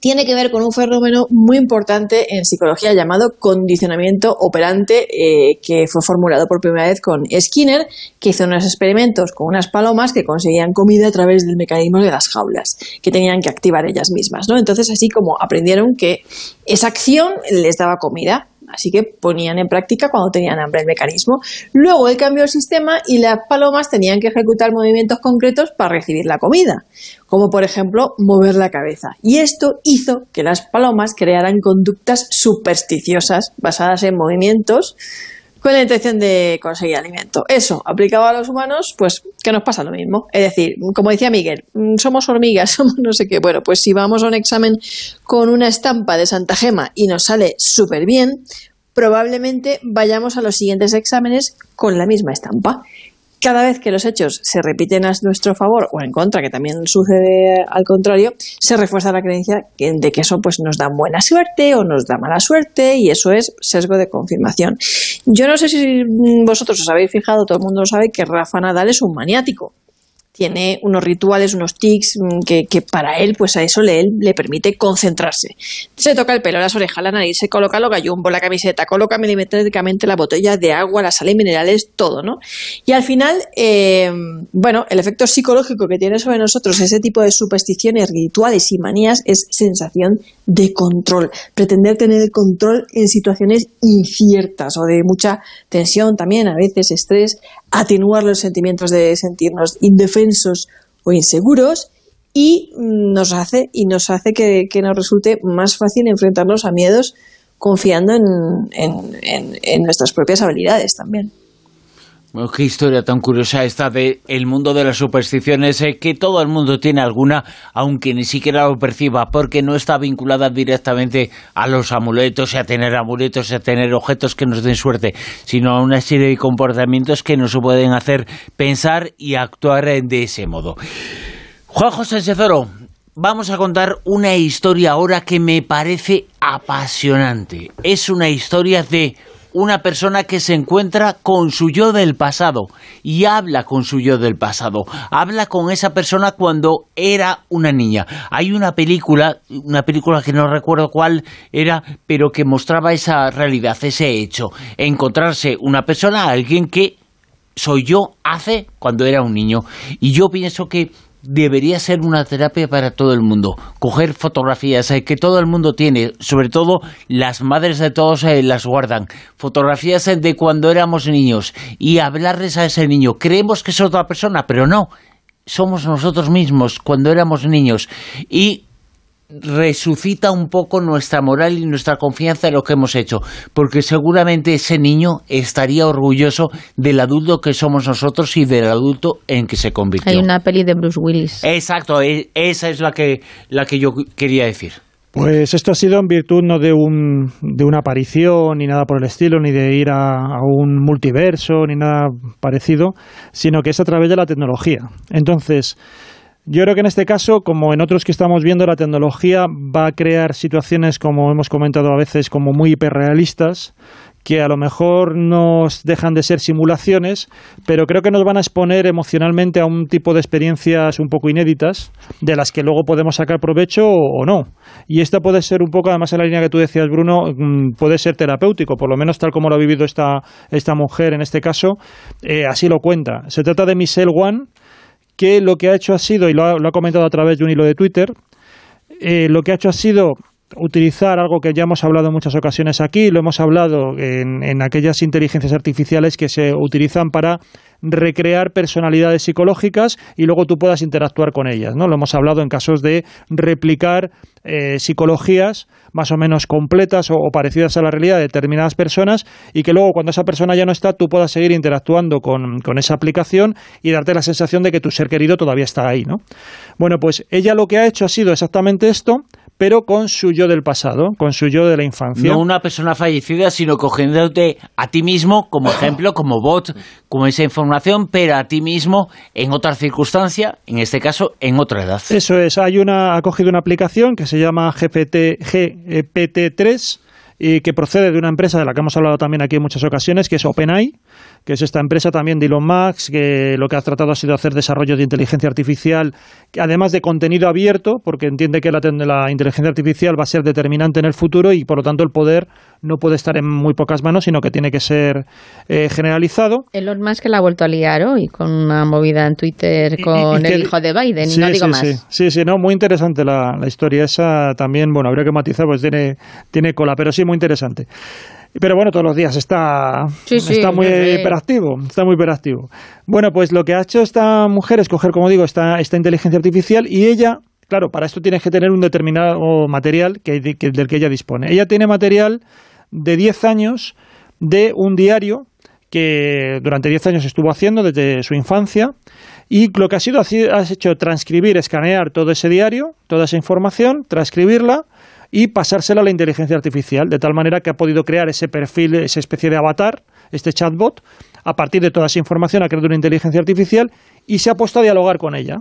tiene que ver con un fenómeno muy importante en psicología llamado condicionamiento operante, eh, que fue formulado por primera vez con Skinner, que hizo unos experimentos con unas palomas que conseguían comida a través del mecanismo de las jaulas, que tenían que activar ellas mismas. ¿no? Entonces, así como aprendieron que esa acción les daba comida, Así que ponían en práctica cuando tenían hambre el mecanismo. Luego él cambió el sistema y las palomas tenían que ejecutar movimientos concretos para recibir la comida, como por ejemplo mover la cabeza. Y esto hizo que las palomas crearan conductas supersticiosas basadas en movimientos con la intención de conseguir alimento. Eso, aplicado a los humanos, pues que nos pasa lo mismo. Es decir, como decía Miguel, mm, somos hormigas, somos no sé qué. Bueno, pues si vamos a un examen con una estampa de Santa Gema y nos sale súper bien, probablemente vayamos a los siguientes exámenes con la misma estampa. Cada vez que los hechos se repiten a nuestro favor o en contra, que también sucede al contrario, se refuerza la creencia de que eso pues, nos da buena suerte o nos da mala suerte y eso es sesgo de confirmación. Yo no sé si vosotros os habéis fijado, todo el mundo lo sabe, que Rafa Nadal es un maniático tiene unos rituales, unos tics mm, que, que para él, pues a eso le, le permite concentrarse. Se toca el pelo, las orejas, la nariz, se coloca lo gallumbo, la camiseta, coloca milimétricamente la botella de agua, la sal y minerales, todo, ¿no? Y al final, eh, bueno, el efecto psicológico que tiene sobre nosotros ese tipo de supersticiones, rituales y manías es sensación de control, pretender tener el control en situaciones inciertas o de mucha tensión también, a veces estrés, atenuar los sentimientos de sentirnos indefensos o inseguros y nos hace, y nos hace que, nos resulte más fácil enfrentarnos a miedos confiando en nuestras propias habilidades también qué historia tan curiosa esta de el mundo de las supersticiones, eh, que todo el mundo tiene alguna, aunque ni siquiera lo perciba, porque no está vinculada directamente a los amuletos, a tener amuletos, a tener objetos que nos den suerte, sino a una serie de comportamientos que nos pueden hacer pensar y actuar de ese modo. Juan José Oro, vamos a contar una historia ahora que me parece apasionante. Es una historia de una persona que se encuentra con su yo del pasado y habla con su yo del pasado, habla con esa persona cuando era una niña. Hay una película, una película que no recuerdo cuál era, pero que mostraba esa realidad, ese hecho, encontrarse una persona, alguien que soy yo hace cuando era un niño. Y yo pienso que debería ser una terapia para todo el mundo. Coger fotografías eh, que todo el mundo tiene, sobre todo las madres de todos eh, las guardan. Fotografías eh, de cuando éramos niños y hablarles a ese niño. Creemos que es otra persona, pero no. Somos nosotros mismos cuando éramos niños. Y resucita un poco nuestra moral y nuestra confianza en lo que hemos hecho, porque seguramente ese niño estaría orgulloso del adulto que somos nosotros y del adulto en que se convirtió. Hay una peli de Bruce Willis. Exacto, e, esa es la que, la que yo quería decir. Pues esto ha sido en virtud no de, un, de una aparición ni nada por el estilo, ni de ir a, a, un multiverso ni nada parecido, sino que es a través de la tecnología. Entonces, yo creo que en este caso, como en otros que estamos viendo, la tecnología va a crear situaciones, como hemos comentado a veces, como muy hiperrealistas, que a lo mejor nos dejan de ser simulaciones, pero creo que nos van a exponer emocionalmente a un tipo de experiencias un poco inéditas, de las que luego podemos sacar provecho o, no. Y esta puede ser un poco, además en la línea que tú decías, Bruno, mm, puede ser terapéutico, por lo menos tal como lo ha vivido esta, esta mujer en este caso, eh, así lo cuenta. Se trata de Michelle Wan, que lo que ha hecho ha sido, y lo ha, comentado a través de un hilo de Twitter, eh, lo que ha hecho ha sido utilizar algo que ya hemos hablado en muchas ocasiones aquí, lo hemos hablado en, en, aquellas inteligencias artificiales que se utilizan para recrear personalidades psicológicas y luego tú puedas interactuar con ellas. ¿no? Lo hemos hablado en casos de replicar eh, psicologías más o menos completas o, parecidas a la realidad de determinadas personas y que luego cuando esa persona ya no está tú puedas seguir interactuando con, con esa aplicación y darte la sensación de que tu ser querido todavía está ahí. ¿no? Bueno, pues ella lo que ha hecho ha sido exactamente esto, pero con su yo del pasado, con su yo de la infancia. No una persona fallecida, sino cogiéndote a ti mismo como ejemplo, como bot, como esa información, pero a ti mismo en otra circunstancia, en este caso en otra edad. Eso es, hay una, ha cogido una aplicación que se llama GPT, GPT-3 y que procede de una empresa de la que hemos hablado también aquí en muchas ocasiones, que es OpenAI, que es esta empresa también de Elon Musk, que lo que ha tratado ha sido hacer desarrollo de inteligencia artificial, además de contenido abierto, porque entiende que la, la inteligencia artificial va a ser determinante en el futuro y por lo tanto el poder no puede estar en muy pocas manos, sino que tiene que ser eh, generalizado. Elon Musk la ha vuelto a liar hoy con una movida en Twitter con el hijo de Biden, y no digo más. Sí, sí, no, muy interesante la, la, historia esa también, bueno, habría que matizar, pues tiene, tiene cola, pero sí muy interesante. Pero bueno, todos los días está, está muy hiperactivo, está muy hiperactivo. Bueno, pues lo que ha hecho esta mujer es coger, como digo, esta, esta inteligencia artificial y ella Claro, para esto tienes que tener un determinado material que, del que ella dispone. Ella tiene material de 10 años de un diario que durante 10 años estuvo haciendo desde su infancia y lo que ha sido ha hecho transcribir, escanear todo ese diario, toda esa información, transcribirla y pasársela a la inteligencia artificial, de tal manera que ha podido crear ese perfil, esa especie de avatar, este chatbot, a partir de toda esa información ha creado una inteligencia artificial y se ha puesto a dialogar con ella.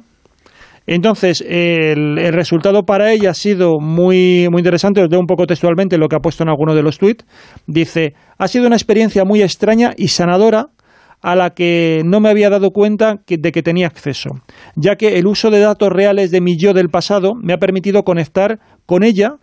Entonces, el, resultado para ella ha sido muy, muy interesante. Os leo un poco textualmente lo que ha puesto en alguno de los tweets. Dice, ha sido una experiencia muy extraña y sanadora a la que no me había dado cuenta de que tenía acceso, ya que el uso de datos reales de mi yo del pasado me ha permitido conectar con ella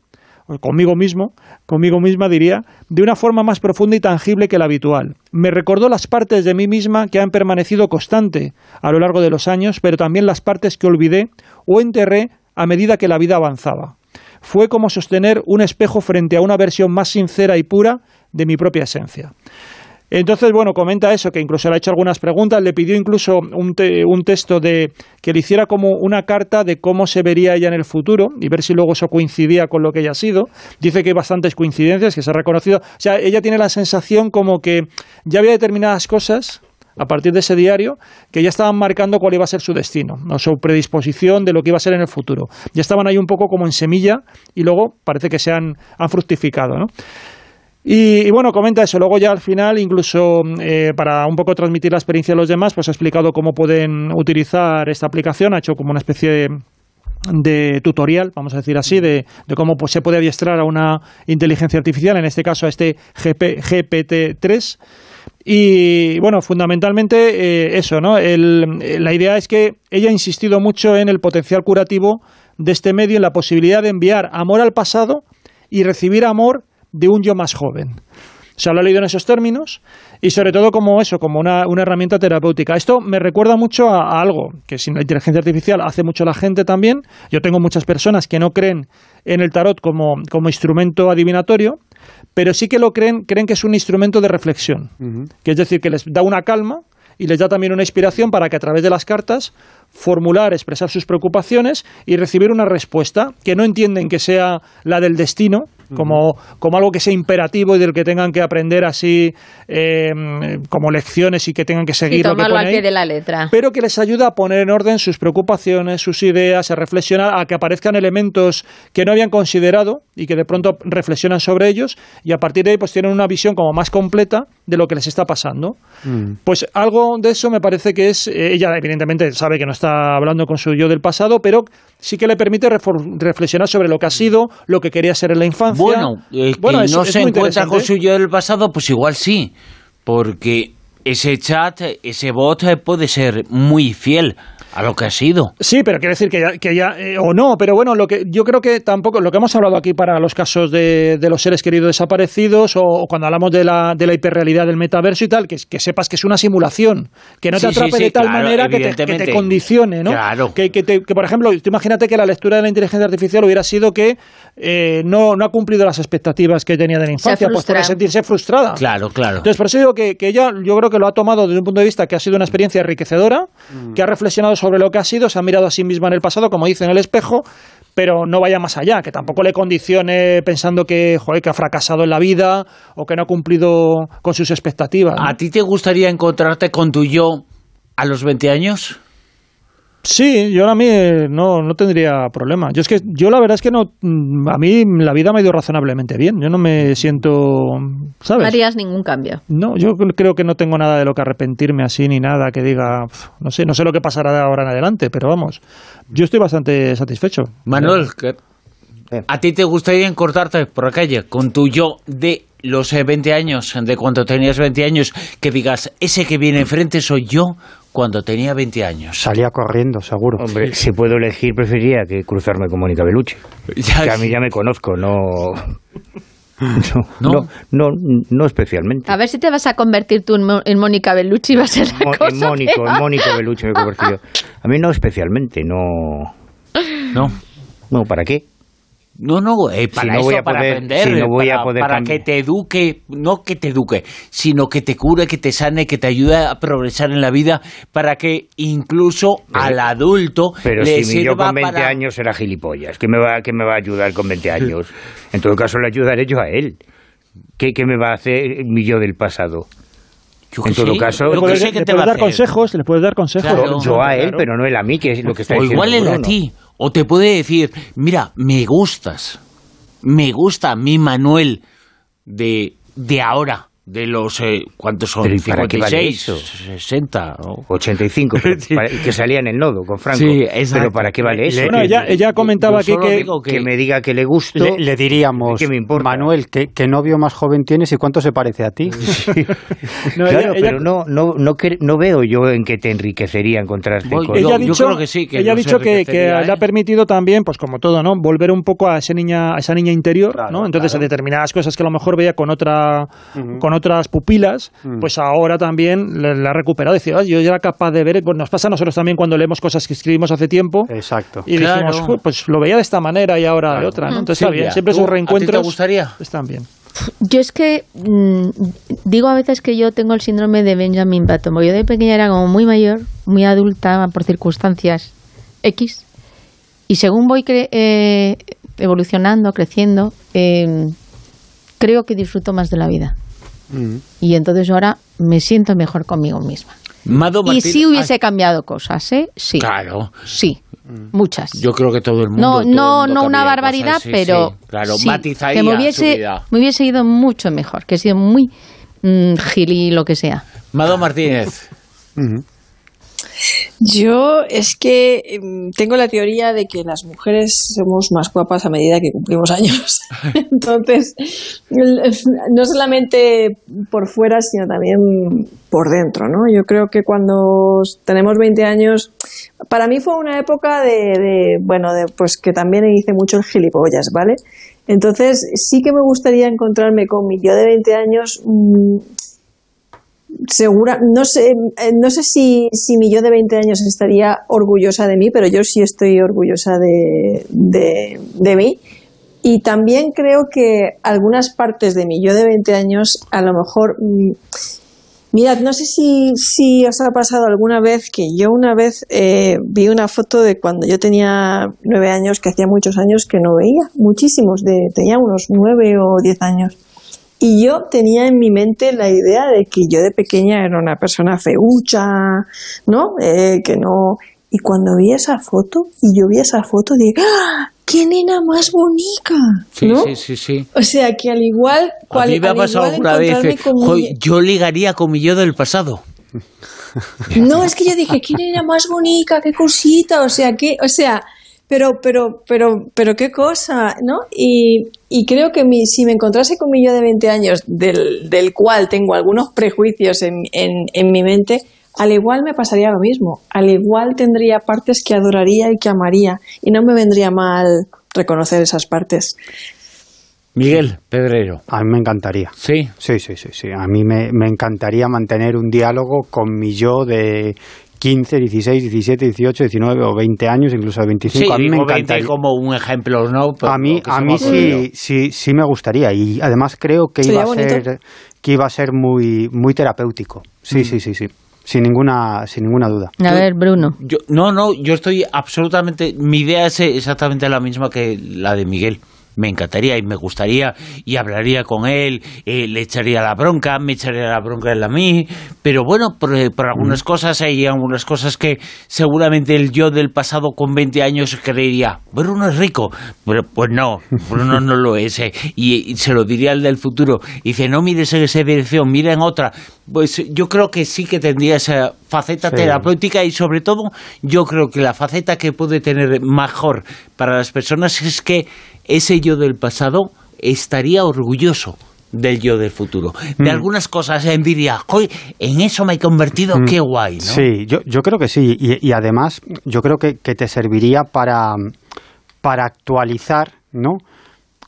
conmigo mismo, conmigo misma diría, de una forma más profunda y tangible que la habitual. Me recordó las partes de mí misma que han permanecido constante a lo largo de los años, pero también las partes que olvidé o enterré a medida que la vida avanzaba. Fue como sostener un espejo frente a una versión más sincera y pura de mi propia esencia. Entonces, bueno, comenta eso, que incluso le ha hecho algunas preguntas, le pidió incluso un, un texto de que le hiciera como una carta de cómo se vería ella en el futuro y ver si luego eso coincidía con lo que ella ha sido. Dice que hay bastantes coincidencias, que se ha reconocido. O sea, ella tiene la sensación como que ya había determinadas cosas a partir de ese diario, que ya estaban marcando cuál iba a ser su destino, o su predisposición de lo que iba a ser en el futuro. Ya estaban ahí un poco como en semilla y luego parece que se han, han fructificado. ¿no? Y, bueno, comenta eso. Luego ya al final, incluso eh, para un poco transmitir la experiencia de los demás, pues ha explicado cómo pueden utilizar esta aplicación. Ha hecho como una especie de, tutorial, vamos a decir así, de, cómo pues, se puede adiestrar a una inteligencia artificial, en este caso a este GPT-3. Y bueno, fundamentalmente eh, eso, ¿no? la idea es que ella ha insistido mucho en el potencial curativo de este medio, en la posibilidad de enviar amor al pasado y recibir amor de un yo más joven. Se lo ha leído en esos términos y sobre todo como eso, como una, herramienta terapéutica. Esto me recuerda mucho a, algo que sin la inteligencia artificial hace mucho la gente también. Yo tengo muchas personas que no creen en el tarot como, como instrumento adivinatorio, pero sí que lo creen, creen que es un instrumento de reflexión. Que es decir, que les da una calma y les da también una inspiración para que a través de las cartas formular, expresar sus preocupaciones y recibir una respuesta que no entienden que sea la del destino, como, como algo que sea imperativo y del que tengan que aprender así eh, como lecciones y que tengan que seguir lo que pone pie de la letra. pero que les ayuda a poner en orden sus preocupaciones, sus ideas, a reflexionar, a que aparezcan elementos que no habían considerado y que de pronto reflexionan sobre ellos y a partir de ahí pues tienen una visión como más completa de lo que les está pasando. Mm. Pues algo de eso me parece que es, eh, ella evidentemente sabe que no está hablando con su yo del pasado, pero sí que le permite reflexionar sobre lo que ha sido, lo que quería ser en la infancia. Bueno, eh, que no se encuentra con su yo del pasado, pues igual sí, porque ese chat, ese bot puede ser muy fiel a lo que ha sido. Sí, pero quiere decir que ya, que ya eh, o no, pero bueno, lo que yo creo que tampoco, lo que hemos hablado aquí para los casos de, de los seres queridos desaparecidos o, cuando hablamos de la, de la hiperrealidad del metaverso y tal, que, que sepas que es una simulación, que no te atrape de tal manera que te, que te, condicione, ¿no? Claro. Que, que, que, por ejemplo, imagínate que la lectura de la inteligencia artificial hubiera sido que eh, no, no ha cumplido las expectativas que tenía de la infancia, pues por sentirse frustrada. Claro, claro. Entonces, por eso digo que, que ella, yo creo que lo ha tomado desde un punto de vista que ha sido una experiencia enriquecedora, mm. que ha reflexionado sobre lo que ha sido, se ha mirado a sí misma en el pasado, como dice en el espejo, pero no vaya más allá, que tampoco le condicione pensando que, joder, que ha fracasado en la vida o que no ha cumplido con sus expectativas. ¿A ti te gustaría encontrarte con tu yo a los 20 años? Sí, yo a mí eh, no, no tendría problema. Yo es que yo la verdad es que no mm, a mí la vida me ha ido razonablemente bien. Yo no me siento, ¿sabes? No harías ningún cambio. No, yo creo que no tengo nada de lo que arrepentirme así ni nada que diga, no sé, no sé lo que pasará de ahora en adelante, pero vamos, yo estoy bastante satisfecho. Manuel, ¿a ti te gustaría encortarte por la calle con tu yo de los 20 eh, años, de cuando tenías 20 años, que digas, ese que viene enfrente soy yo cuando tenía 20 años. Salía corriendo, seguro. Hombre, si puedo elegir, preferiría que cruzarme con Mónica Belucci. que a mí ya me conozco, no... No, no, no, especialmente. A ver si te vas a convertir tú en, Mónica Bellucci, va a ser la cosa En Mónico, en Mónica Bellucci me he convertido. A mí no especialmente, no... No. No, ¿para qué? No, no, eh, para eso, para aprender, para, que te eduque, no que te eduque, sino que te cure, que te sane, que te ayude a progresar en la vida, para que incluso al adulto pero le si yo con 20 años era gilipollas, ¿qué me, va, ¿qué me va a ayudar con 20 años? En todo caso le ayudaré yo a él. ¿Qué, qué me va a hacer mi yo del pasado? en todo caso, le puedes, dar consejos, le puedes dar consejos. yo a él, pero no él a mí, que es lo que está diciendo. O igual él a ti. O te puede decir, mira, me gustas, me gusta mi Manuel de, de ahora de los eh, ¿cuántos son? 56, 60, 85, que salía en el nodo con Franco. Sí, pero ¿para qué vale eso? bueno, ella, ella comentaba aquí que, que, me diga que le gusto. Le, diríamos, me importa? Manuel, ¿qué, ¿qué, novio más joven tienes y cuánto se parece a ti? claro, pero no, no, no, no, veo yo en que te enriquecería encontrarte con ella. Ha dicho, yo creo que sí. Que ella ha dicho que, que le ha permitido también, pues como todo, ¿no? Volver un poco a esa niña, a esa niña interior, ¿no? Entonces, a determinadas cosas que a lo mejor veía con otra, con otras pupilas, mm. pues ahora también la ha recuperado. Decir, yo ya era capaz de ver, pues nos pasa a nosotros también cuando leemos cosas que escribimos hace tiempo. Exacto. Y decimos, pues lo veía de esta manera y ahora de otra, ¿no? Entonces está bien, siempre es un reencuentro. ¿A ti te gustaría? Están bien. Yo es que mm, digo a veces que yo tengo el síndrome de Benjamin Button. porque Yo de pequeña era como muy mayor, muy adulta por circunstancias X. Y según voy cre- eh, evolucionando, creciendo, eh, creo que disfruto más de la vida. Y entonces ahora me siento mejor conmigo misma. Mado Y Martín- sí hubiese cambiado cosas, ¿eh? Sí. Claro. Sí. Muchas. Yo creo que todo el mundo. No, no, mundo no una barbaridad, cosas, sí, pero sí, claro, sí, matizaría que me su hubiese, vida. me hubiese ido mucho mejor, que he sido muy mm, gili lo que sea. Mado Martínez. Yo es que em, tengo la teoría de que las mujeres somos más guapas a medida que cumplimos años. Entonces, no solamente por fuera, sino también por dentro, ¿no? Yo creo que cuando tenemos 20 años, para mí fue una época de, de, bueno, de, pues que también hice mucho el gilipollas, ¿vale? Entonces, sí que me gustaría encontrarme con mi yo de 20 años mm, segura, no sé, eh, no sé si, si mi yo de 20 años estaría orgullosa de mí, pero yo sí estoy orgullosa de, de, de mí. Y también creo que algunas partes de mi yo de 20 años, a lo mejor, mm, mirad, no sé si, si os ha pasado alguna vez que yo una vez eh, vi una foto de cuando yo tenía 9 años, que hacía muchos años que no veía, muchísimos, de, tenía unos 9 o 10 años. Y yo tenía en mi mente la idea de que yo de pequeña era una persona feucha, ¿no? Eh, que no. Y cuando vi esa foto, y yo vi esa foto, dije, ¡Ah! ¡qué nena más bonita! Sí, ¿no? sí, sí, sí. O sea, que al igual. A cual- mí me ha pasado alguna vez. eh, con mi- yo ligaría con mi yo del pasado. No, es que yo dije, ¿quién era más bonita? ¿Qué cosita? O sea, ¿qué? O sea, pero, pero, pero, pero qué cosa, ¿no? Y, y creo que mi, si me encontrase con mi yo de 20 años, del, del cual tengo algunos prejuicios en, en, en mi mente, al igual me pasaría lo mismo. Al igual tendría partes que adoraría y que amaría. Y no me vendría mal reconocer esas partes. Miguel Pedrero. A mí me encantaría. Sí. Sí, sí, sí, sí. A mí me, me encantaría mantener un diálogo con mi yo de 15, 16, 17, 18, 19 o 20 años, incluso de 25. Sí, a mí me digo 20 encantaría. como un ejemplo, ¿no? Pero A mí, a mí sí, sí, sí me gustaría y además creo que iba a bonito. ser que iba a ser muy muy terapéutico. Sí, Mm. sí, sí, sí. Sin ninguna sin ninguna duda. A ver, Bruno. Yo, no, no, yo estoy absolutamente. Mi idea es exactamente la misma que la de Miguel. Me encantaría y me gustaría y hablaría con él, eh, le echaría la bronca, me echaría la bronca él a mí, pero bueno, por, eh, por algunas cosas hay algunas cosas que seguramente el yo del pasado con 20 años creería, Bruno es rico, pero pues no, Bruno no lo es, eh, y, y se lo diría al del futuro, y dice, no mires en esa dirección, mira en otra, pues yo creo que sí que tendría esa faceta Sí. terapéutica y sobre todo yo creo que la faceta que puede tener mejor para las personas es que ese yo del pasado estaría orgulloso del yo del futuro. De Mm. algunas cosas envidia, "Joy, en eso me he convertido, Mm. qué guay, ¿no? Sí, yo, yo creo que sí. Y, y además, yo creo que, que te serviría para, para actualizar, ¿no?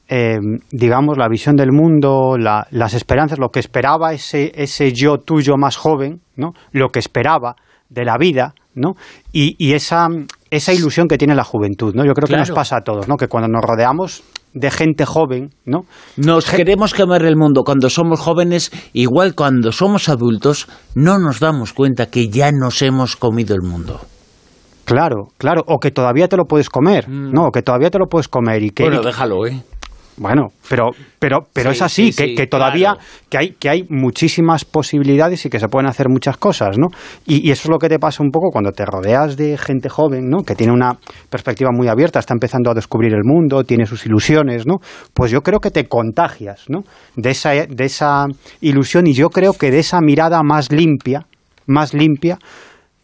Eh, digamos, la visión del mundo, la- las esperanzas, lo que esperaba ese, ese yo tuyo más joven, ¿no? Lo que esperaba de la vida, ¿no? Y, y esa, esa ilusión que tiene la juventud, ¿no? Yo creo que Claro. nos pasa a todos, ¿no? Que cuando nos rodeamos de gente joven, ¿no? Nos queremos comer el mundo cuando somos jóvenes, igual cuando somos adultos, no nos damos cuenta que ya nos hemos comido el mundo. Claro, claro, o que todavía te lo puedes comer, ¿no? O que todavía te lo puedes comer y que... Mm. bueno, déjalo, ¿eh? Bueno, pero, pero, pero Sí, es así, sí, que, que todavía claro. que hay, que hay muchísimas posibilidades y que se pueden hacer muchas cosas, ¿no? Y, y eso es lo que te pasa un poco cuando te rodeas de gente joven, ¿no? Que tiene una perspectiva muy abierta, está empezando a descubrir el mundo, tiene sus ilusiones, ¿no? Pues yo creo que te contagias, ¿no? De esa, de esa ilusión y yo creo que de esa mirada más limpia, más limpia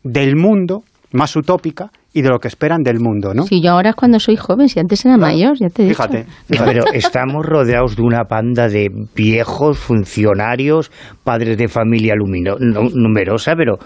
del mundo, más utópica y de lo que esperan del mundo, ¿no? Si yo ahora es cuando soy joven, si antes era mayor, ya te he dicho. Fíjate, No, pero estamos rodeados de una panda de viejos funcionarios, padres de familia lumino- nu- numerosa, pero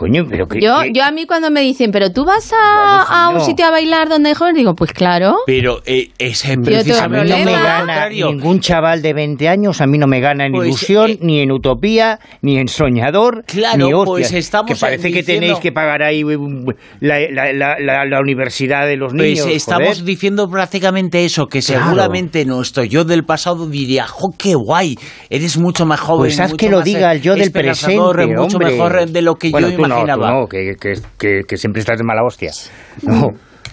Coño, pero que, Yo, que- yo a mí cuando me dicen, pero tú vas a, a un no. sitio a bailar donde hay jóvenes, digo, pues claro. Pero eh, ese tengo precisamente no me gana ningún chaval de 20 años, a mí no me gana en Pues, ilusión, eh, ni en utopía, ni en soñador, Claro, ni hostias. pues estamos Que parece que diciendo- tenéis que pagar ahí um, la, la- la- la- la universidad de los Pues niños. estamos joder. diciendo prácticamente eso, que Claro. seguramente nuestro yo del pasado diría, jo, qué guay, eres mucho más joven. Pues haz mucho que lo más, diga eh, el yo del presente, mucho hombre. mejor de lo que Bueno, yo tú no, tú imaginaba. no, que, que, que- que siempre estás de mala hostia. No.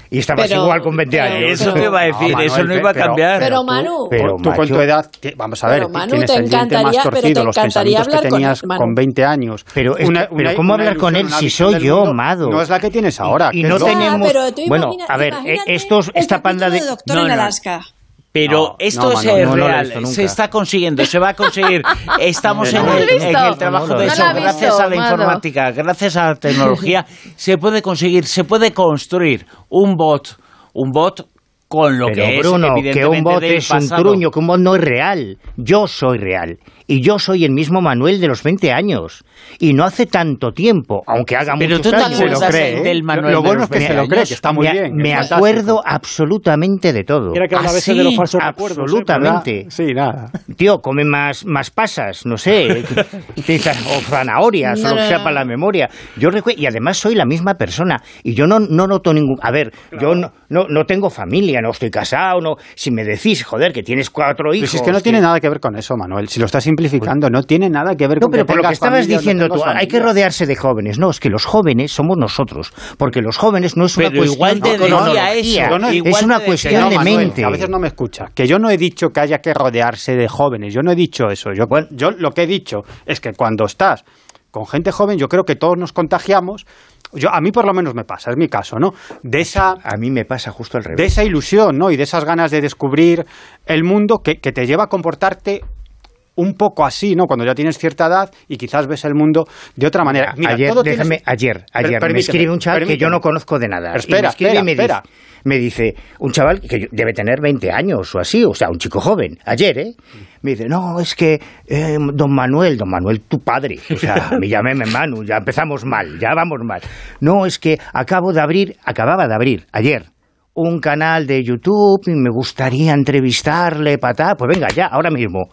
Y estabas Pero- igual con 20 pero- años. Eso te iba a decir, Manuel, eso no iba a pero- cambiar. Pero tú- Manu, Pero, tú con macho. tu edad, vamos a ver, Pero, Manu, tienes te el diente más encantaría- pero torcido, te los encantaría pensamientos que hablar con- tenías Manu. con 20 años. Pero es que- pero ¿cómo hablar con él una si soy yo, mundo Mado? No es la que tienes ahora. Y que no tenemos... pero tú bueno, imagina- a ver, eh, estos, esta panda de... Doctor No, en no. Alaska. Pero No, esto no, es Manu, no real, se está consiguiendo, se va a conseguir. Estamos ¿No en, el, visto? en el trabajo de eso, gracias visto, a la informática, gracias a la tecnología, se puede conseguir, se puede construir un bot, un bot con lo Pero que Bruno, es que evidentemente un bot es un truño, que un bot no es real. Yo soy real. Y yo soy el mismo Manuel de los 20 años. Y no hace tanto tiempo, aunque haga Pero muchos años. ¿eh? del Manuel Lo bueno los es que se 20 lo cree, años? que está muy me, bien. me es fantástico. acuerdo absolutamente de todo. Quiera que habla a ¿Ah, veces sí? de los falsos recuerdos. ¿eh? Absolutamente. Sí, nada. Tío, come más, más pasas, no sé, o zanahorias, No, o lo que sea para la memoria. Yo recu- y además soy la misma persona. Y yo no, no noto ningún... A ver, yo no, no, no tengo familia, no estoy casado, no... Si me decís, joder, que tienes cuatro Pero hijos... si es que no tiene nada que ver con eso, Manuel. Si lo estás simplificando, no tiene nada que ver No, con pero que por lo que estabas familia o no diciendo tú, hay que rodearse de jóvenes. No, es que los jóvenes somos nosotros. Porque los jóvenes no es una Pero cuestión igual te de no- igual es una cuestión de mente. a veces no me escucha. Que yo no he dicho que haya que rodearse de jóvenes. Yo no he dicho eso. Yo, yo lo que he dicho es que cuando estás con gente joven, yo creo que todos nos contagiamos. Yo, a mí por lo menos me pasa, es mi caso, ¿no? De esa, A mí me pasa justo al revés. de esa ilusión, ¿no? Y de esas ganas de descubrir el mundo que, que te lleva a comportarte un poco así, ¿no? Cuando ya tienes cierta edad y quizás ves el mundo de otra manera. Mira, ayer, todo tienes- déjame, ayer, ayer me escribe un chaval que yo no conozco de nada. Pero Y me espera, y espera, me espera. Dice, me dice, un chaval que debe tener 20 años o así, o sea, un chico joven, ayer, ¿eh? Me dice, no, es que eh, don Manuel, don Manuel, tu padre, o sea, me llamé Manu, ya empezamos mal, ya vamos mal. No, es que acabo de abrir, acababa de abrir, ayer, un canal de YouTube y me gustaría entrevistarle, patá, pues venga, ya, ahora mismo.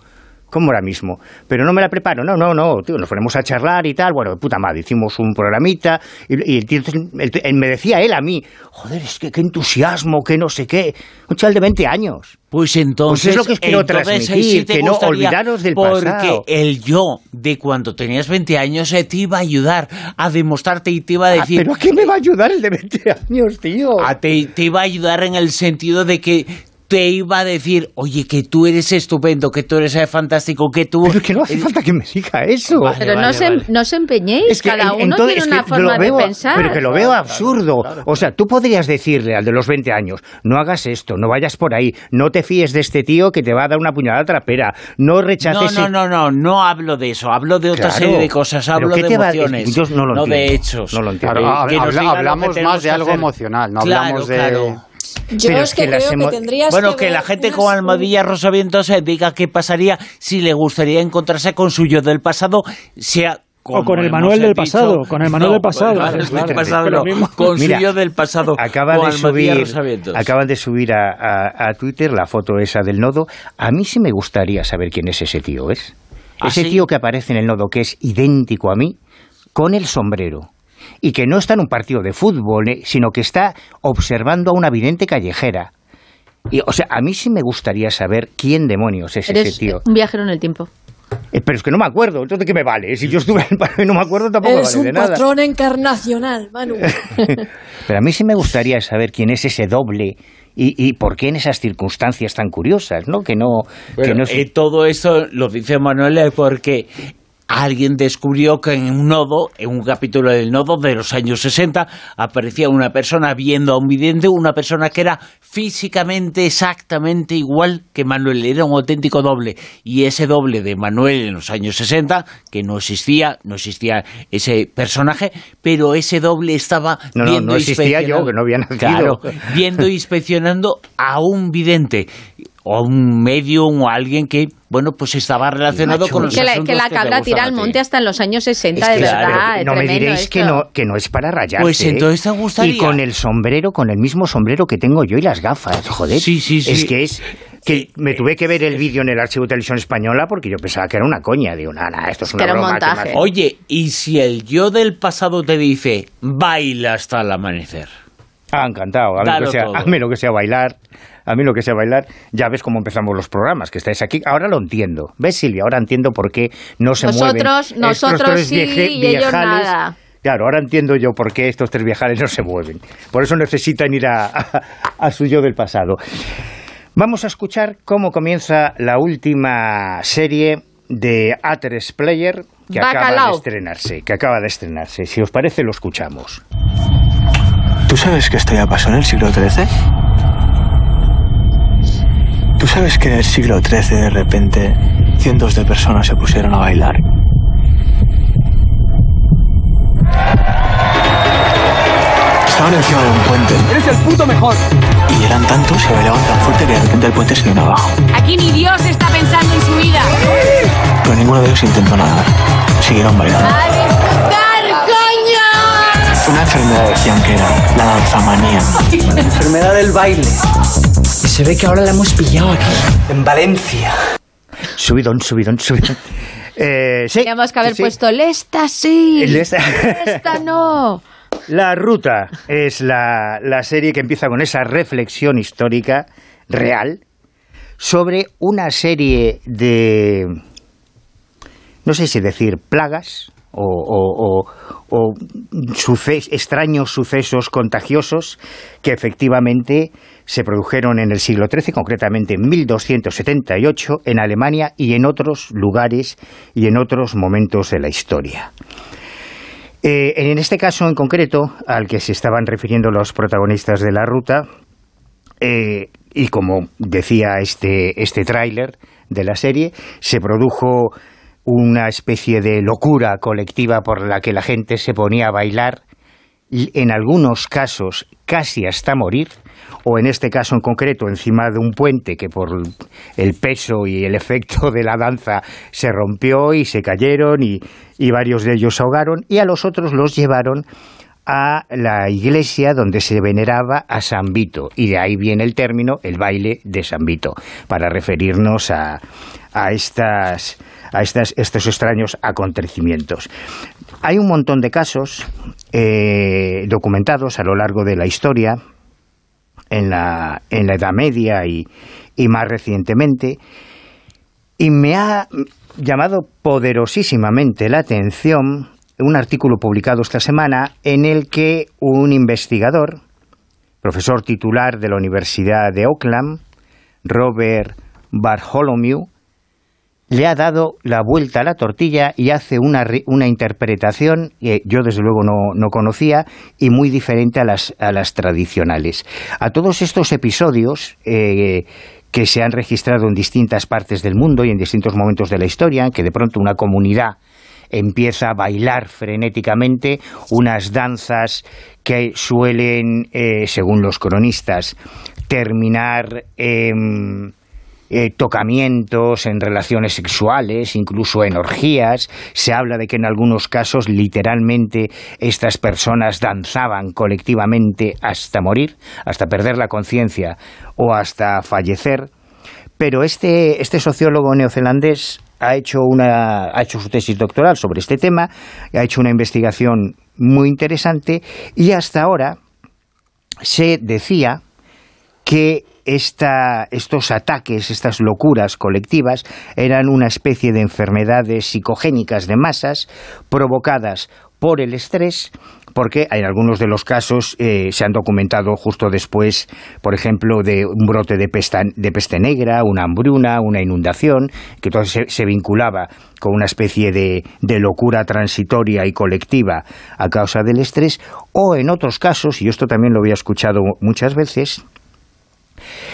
¿Cómo ahora mismo? Pero no me la preparo, no, no, no, tío, nos ponemos a charlar y tal, bueno, de puta madre, hicimos un programita y, y el tío, el- el- me decía él a mí, joder, es que qué entusiasmo, que no sé qué, un chaval de 20 años. Pues entonces, Pues es lo que os quiero transmitir, sí que no olvidaros del porque pasado. el yo de cuando tenías 20 años eh, te iba a ayudar a demostrarte y te iba a Ah, decir... ¿Pero a qué me va a ayudar el de 20 años, tío? a te, te iba a ayudar en el sentido de que te iba a decir, oye, que tú eres estupendo, que tú eres eh, fantástico, que tú... Pero es que no hace falta que me diga eso. Vale, Pero no, vale, se, vale. no os empeñéis, Es que cada en- uno entonces, tiene es una que forma lo veo- de pensar. Pero que lo veo absurdo. O sea, tú podrías decirle al de los 20 años, no hagas esto, no vayas por ahí, no te fíes de este tío que te va a dar una puñalada trapera, no No, rechaces... no, no, no, no hablo de eso, hablo de otra Claro. serie de cosas, ¿Pero hablo qué de te va- emociones, yo no lo de entiendo, hechos. no lo entiendo. Que habla- hablamos más de algo hacer. emocional, no Claro, hablamos de... Yo Pero es que, que las creo que tendrías Bueno, que ver la gente unas- con almohadillas rosavientos eh, diga qué pasaría si le gustaría encontrarse con su yo del pasado, sea O con el Manuel del dicho- pasado, con el Manuel No, del pasado, con el claro, del pasado, pero no, mismo. con Mira, su yo del pasado. Acaban de subir, acaban de subir a, a- a Twitter la foto esa del nodo. A mí sí me gustaría saber quién es ese tío, ¿es? ¿Ah, ese sí? tío que aparece en el nodo, que es idéntico a mí, con el sombrero. Y que no está en un partido de fútbol, eh, sino que está observando a una vidente callejera. Y, o sea, a mí sí me gustaría saber quién demonios es Eres ese tío. un viajero en el tiempo. Eh, pero es que no me acuerdo, entonces ¿qué me vale? Si yo estuve en el paro y no me acuerdo, tampoco Eres me vale un de nada. patrón encarnacional, Manu. Pero a mí sí me gustaría saber quién es ese doble y, y por qué en esas circunstancias tan curiosas, ¿no? Que no... que Bueno, no es- eh, todo esto lo dice Manuel porque alguien descubrió que en un nodo, en un capítulo del nodo de los años 60, aparecía una persona viendo a un vidente, una persona que era físicamente exactamente igual que Manuel, era un auténtico doble. Y ese doble de Manuel en los años 60, que no existía, no existía ese personaje, pero ese doble estaba No, no, viendo no existía yo, que no había nacido. Claro, viendo e inspeccionando a un vidente. O un medium o alguien que bueno pues estaba relacionado con los que la, asuntos que la cabra tira al monte hasta en los años 60, de verdad. no me diréis que no, que no es para rayarse. Pues ¿eh? entonces te gustaría. Y con el sombrero, con el mismo sombrero que tengo yo y las gafas, joder. Sí, sí, sí. Es que es que me tuve que ver el vídeo en el archivo de televisión española porque yo pensaba que era una coña. Digo, nada, esto es una un broma. montaje. hace". Oye, ¿y si el yo del pasado te dice baila hasta el amanecer? Ah, encantado. A mí, lo Dalo que sea, a mí lo que sea bailar. A mí lo que sea bailar, ya ves cómo empezamos los programas, que estáis aquí. Ahora lo entiendo. ¿Ves, Silvia? Ahora entiendo por qué no se mueven. Nosotros- estos nosotros tres sí vieje- y ellos viejales. nada. Claro, ahora entiendo yo por qué estos tres viejales no se mueven. Por eso necesitan ir a, a- a su yo del pasado. Vamos a escuchar cómo comienza la última serie de A3 Player que acaba de estrenarse. Que acaba de estrenarse. Si os parece, lo escuchamos. ¿Tú sabes que esto ya pasó en el siglo XIII? ¿Tú sabes que en el siglo XIII de repente cientos de personas se pusieron a bailar? Estaban encima de un puente ¡Eres el puto mejor! y eran tantos y bailaban tan fuerte que de repente el puente se vino abajo. Aquí ni Dios está pensando en su vida. Pero ninguno de ellos intentó nadar. Siguieron bailando. ¡Dar coño! Una enfermedad decían que era la danzamanía. La enfermedad del baile. Se ve que ahora la hemos pillado aquí, en Valencia. Subidón, subidón, subidón. Eh, sí, Teníamos que haber sí, sí. puesto Lesta sí, Lesta- Lesta no. La Ruta es la, la serie que empieza con esa reflexión histórica real sobre una serie de, no sé si decir, plagas o, o- o- o suce- extraños sucesos contagiosos que efectivamente se produjeron en el siglo XIII, concretamente en 1278, en Alemania y en otros lugares y en otros momentos de la historia. Eh, en este caso en concreto, al que se estaban refiriendo los protagonistas de la ruta, eh, y como decía este, este tráiler de la serie, se produjo una especie de locura colectiva por la que la gente se ponía a bailar, y en algunos casos casi hasta morir, o en este caso en concreto encima de un puente que por el peso y el efecto de la danza se rompió y se cayeron y, y varios de ellos se ahogaron, y a los otros los llevaron a la iglesia donde se veneraba a San Vito, y de ahí viene el término el baile de San Vito, para referirnos a, a, estas, a estas, estos extraños acontecimientos. Hay un montón de casos eh, documentados a lo largo de la historia, en la, en la Edad Media y, y más recientemente, y me ha llamado poderosísimamente la atención un artículo publicado esta semana en el que un investigador, profesor titular de la Universidad de Auckland, Robert Bartholomew, le ha dado la vuelta a la tortilla y hace una, una interpretación que yo desde luego no, no conocía y muy diferente a las, a las tradicionales. A todos estos episodios eh, que se han registrado en distintas partes del mundo y en distintos momentos de la historia, que de pronto una comunidad empieza a bailar frenéticamente unas danzas que suelen, eh, según los cronistas, terminar en eh, tocamientos en relaciones sexuales, incluso en orgías. Se habla de que en algunos casos literalmente estas personas danzaban colectivamente hasta morir, hasta perder la conciencia o hasta fallecer. Pero este, este sociólogo neozelandés ha hecho, una, ha hecho su tesis doctoral sobre este tema, ha hecho una investigación muy interesante y hasta ahora se decía que esta, estos ataques, estas locuras colectivas, eran una especie de enfermedades psicogénicas de masas provocadas por el estrés, porque en algunos de los casos eh, se han documentado justo después, por ejemplo, de un brote de peste, de peste negra, una hambruna, una inundación, que todo se, se vinculaba con una especie de, de locura transitoria y colectiva a causa del estrés, o en otros casos, y esto también lo había escuchado muchas veces,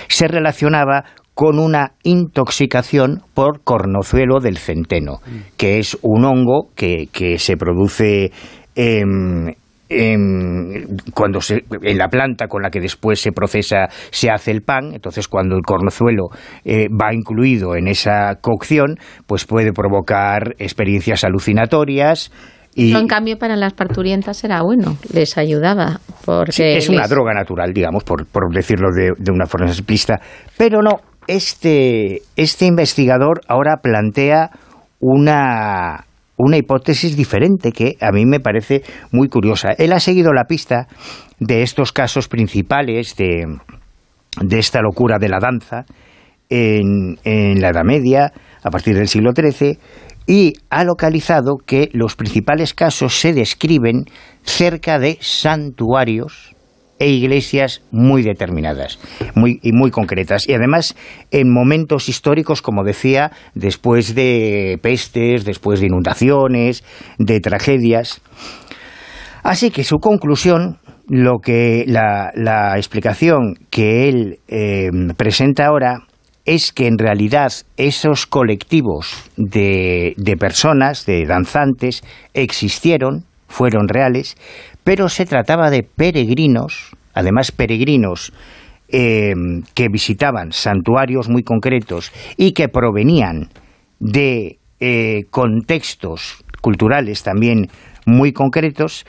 se relacionaba con una intoxicación por cornozuelo del centeno, que es un hongo que, que se produce en, cuando se, en la planta con la que después se procesa se hace el pan, entonces cuando el cornozuelo eh, va incluido en esa cocción, pues puede provocar experiencias alucinatorias, y en cambio, para las parturientas era bueno, les ayudaba. Porque es una droga natural, digamos, por, decirlo de, de, una forma explícita. Pero no, este, este investigador ahora plantea una, una hipótesis diferente que a mí me parece muy curiosa. Él ha seguido la pista de estos casos principales de, de esta locura de la danza en, en, la Edad Media, a partir del siglo XIII, y ha localizado que los principales casos se describen cerca de santuarios e iglesias muy determinadas muy, y muy concretas. Y además en momentos históricos, como decía, después de pestes, después de inundaciones, de tragedias. Así que su conclusión, lo que la, explicación que él eh, presenta ahora es que en realidad esos colectivos de, de personas, de danzantes, existieron, fueron reales, pero se trataba de peregrinos, además peregrinos eh, que visitaban santuarios muy concretos y que provenían de eh, contextos culturales también muy concretos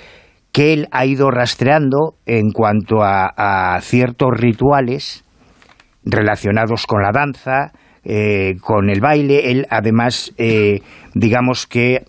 que él ha ido rastreando en cuanto a, ciertos rituales relacionados con la danza, eh, con el baile. Él además, digamos que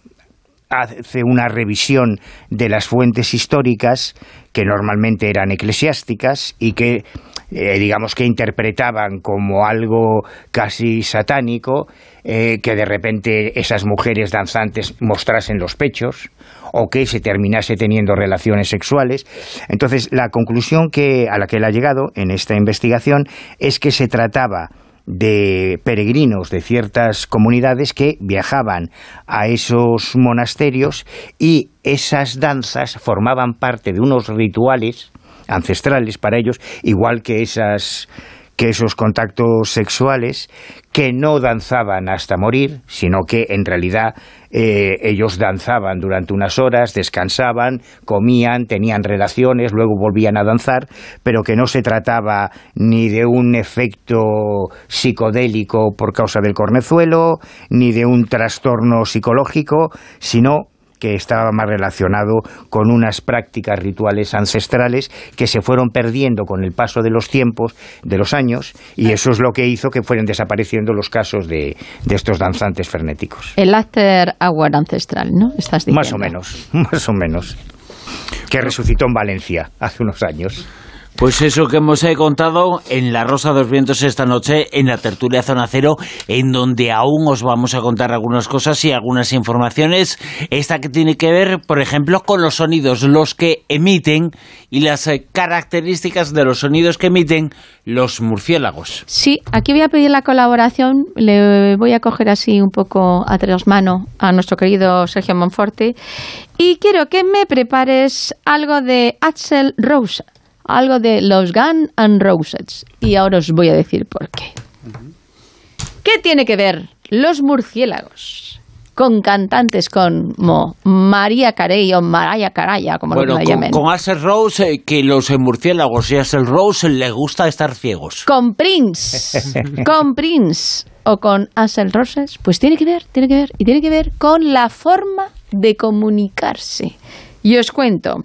hace una revisión de las fuentes históricas que normalmente eran eclesiásticas y que eh, digamos que interpretaban como algo casi satánico eh, que de repente esas mujeres danzantes mostrasen los pechos o que se terminase teniendo relaciones sexuales. Entonces, la conclusión que, a la que él ha llegado en esta investigación es que se trataba de peregrinos de ciertas comunidades que viajaban a esos monasterios y esas danzas formaban parte de unos rituales ancestrales para ellos, igual que esas que esos contactos sexuales que no danzaban hasta morir, sino que en realidad eh, ellos danzaban durante unas horas, descansaban, comían, tenían relaciones, luego volvían a danzar, pero que no se trataba ni de un efecto psicodélico por causa del cornezuelo, ni de un trastorno psicológico, sino que estaba más relacionado con unas prácticas rituales ancestrales que se fueron perdiendo con el paso de los tiempos, de los años, y eso es lo que hizo que fueran desapareciendo los casos de, de estos danzantes frenéticos. El after hour ancestral, ¿no? Estás diciendo. Más o menos, más o menos. Que resucitó en Valencia hace unos años. Pues eso que hemos eh, contado en La Rosa de los Vientos esta noche, en la tertulia Zona Cero, en donde aún os vamos a contar algunas cosas y algunas informaciones. Esta que tiene que ver, por ejemplo, con los sonidos, los que emiten y las eh, características de los sonidos que emiten los murciélagos. Sí, aquí voy a pedir la colaboración. Le voy a coger así un poco a tres manos a nuestro querido Sergio Monforte. Y quiero que me prepares algo de Axel Rose algo de los Gun and Roses. Y ahora os voy a decir por qué. ¿Qué tiene que ver los murciélagos con cantantes como María Carey o Maraya Caraya, como lo llamen? Con, con Axel Rose, eh, que los murciélagos y Axel Rose le gusta estar ciegos. Con Prince, con Prince o con Axel Roses, pues tiene que ver, tiene que ver, y tiene que ver con la forma de comunicarse. Y os cuento,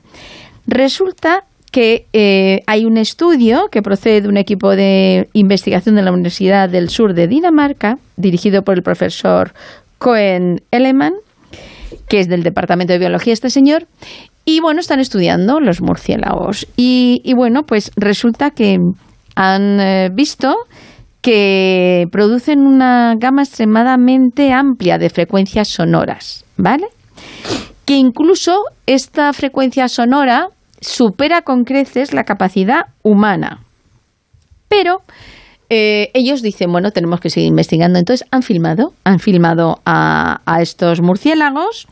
resulta que eh, hay un estudio que procede de un equipo de investigación de la Universidad del Sur de Dinamarca, dirigido por el profesor Cohen Eleman, que es del Departamento de Biología este señor, y bueno, están estudiando los murciélagos. Y, bueno, pues resulta que han eh, visto que producen una gama extremadamente amplia de frecuencias sonoras, ¿vale? Que incluso esta frecuencia sonora supera con creces la capacidad humana. Pero eh, ellos dicen, bueno, tenemos que seguir investigando. Entonces han filmado, han filmado a, estos murciélagos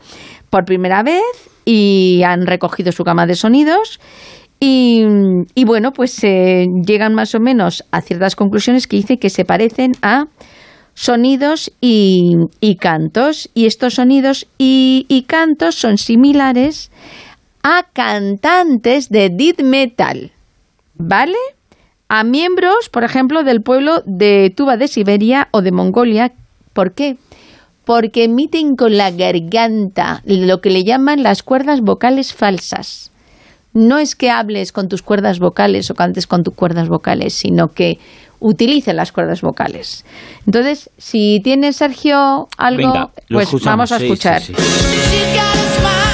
por primera vez y han recogido su gama de sonidos. Y, bueno, pues eh, llegan más o menos a ciertas conclusiones que dice que se parecen a sonidos y, cantos. Y estos sonidos y cantos son similares a cantantes de death metal, ¿vale? A miembros, por ejemplo, del pueblo de Tuba de Siberia o de Mongolia. ¿Por qué? Porque emiten con la garganta lo que le llaman las cuerdas vocales falsas. No es que hables con tus cuerdas vocales o cantes con tus cuerdas vocales, sino que utilice las cuerdas vocales. Entonces, si tiene Sergio algo, Venga, pues escuchamos. vamos a Sí, escuchar. sí, sí.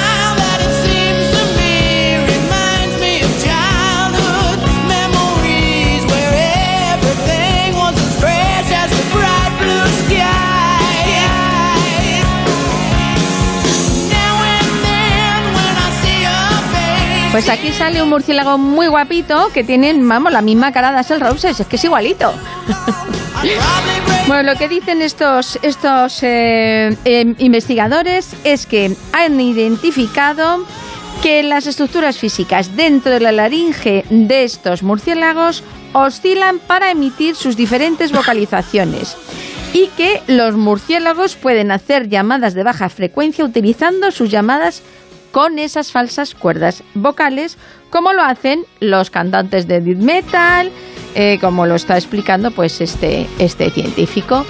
Pues aquí sale un murciélago muy guapito que tiene, vamos, la misma cara de Axel Roses, es que es igualito. bueno, lo que dicen estos, estos eh, eh, investigadores es que han identificado que las estructuras físicas dentro de la laringe de estos murciélagos oscilan para emitir sus diferentes vocalizaciones y que los murciélagos pueden hacer llamadas de baja frecuencia utilizando sus llamadas con esas falsas cuerdas vocales, como lo hacen los cantantes de death metal, eh, como lo está explicando pues este, este científico.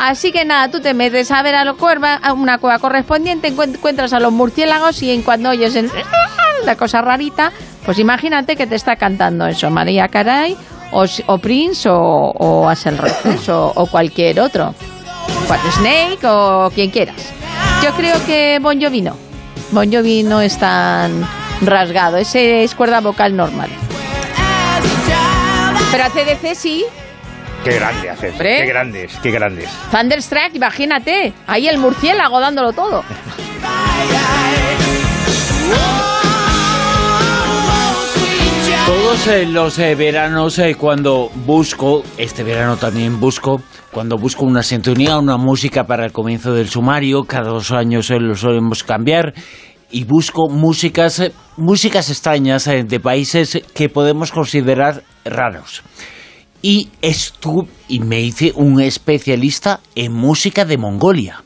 Así que nada, tú te metes a ver a, la cuerva, a una cueva correspondiente, encuent- encuentras a los murciélagos y en cuando oyes el- la cosa rarita, pues imagínate que te está cantando eso, María Caray, o, Prince, o, o Axel Roses, o, cualquier otro. Snake, o quien quieras. Yo creo que Bon Jovi no. Bon Jovi no es tan rasgado, ese es cuerda vocal normal. Pero ACDC sí, Qué grande haces. Qué grandes, qué grandes. Thunderstruck, imagínate, ahí el murciélago dándolo todo. Todos eh, los eh, veranos eh, cuando busco, este verano también busco, cuando busco una sintonía, una música para el comienzo del sumario, cada dos años eh, lo solemos cambiar y busco músicas, músicas extrañas de países que podemos considerar raros. Y estuve y me hice un especialista en música de Mongolia.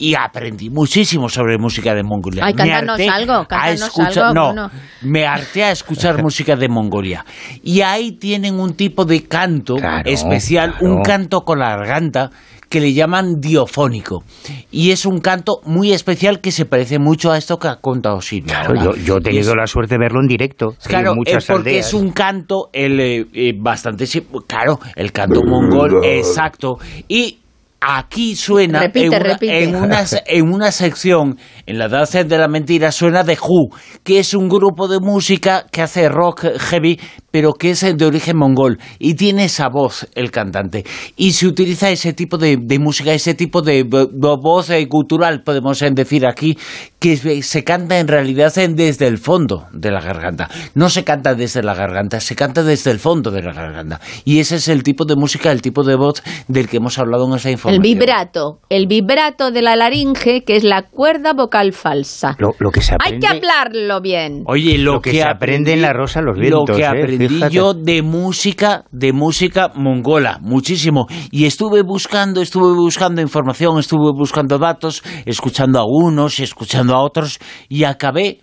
Y aprendí muchísimo sobre música de Mongolia. Ay, Me cántanos algo, a cántanos escuchar- algo, no, Bruno. me harté a escuchar música de Mongolia. Y ahí tienen un tipo de canto especial, claro. un canto con la garganta que le llaman diofónico. Y es un canto muy especial que se parece mucho a esto que ha contado Silvia. Claro, yo, yo he tenido es- la suerte de verlo en directo. Claro, en muchas porque aldeas. es un canto el, eh, eh, bastante... sí, Claro, el canto mongol, exacto. Y aquí suena Repite, en, una, repite. En, una, en una sección, en la danza de la mentira, suena The Who, que es un grupo de música que hace rock heavy, pero que es de origen mongol. Y tiene esa voz el cantante. Y se utiliza ese tipo de, de música, ese tipo de, vo- voz eh, cultural, podemos decir aquí, que se- canta en realidad desde el fondo de la garganta. No se canta desde la garganta, se canta desde el fondo de la garganta. Y ese es el tipo de música, el tipo de voz del que hemos hablado en esa información. El vibrato, el vibrato de la laringe, que es la cuerda vocal falsa. Lo, lo que se Hay que hablarlo bien. Oye, lo, Lo que se aprende en la Rosa los Vientos, Lo que ¿eh? aprendí yo de música, de música mongola, muchísimo. Y estuve buscando, estuve buscando información, estuve buscando datos, escuchando a unos y escuchando a otros, y acabé.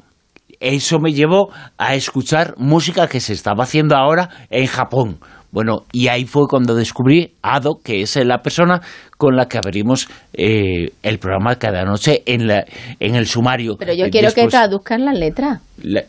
Eso me llevó a escuchar música que se estaba haciendo ahora en Japón. Bueno, y ahí fue cuando descubrí Ado, que es la persona con la que abrimos eh, el programa cada noche en, la, en el sumario. Pero yo Eh, quiero que traduzcan la letra la-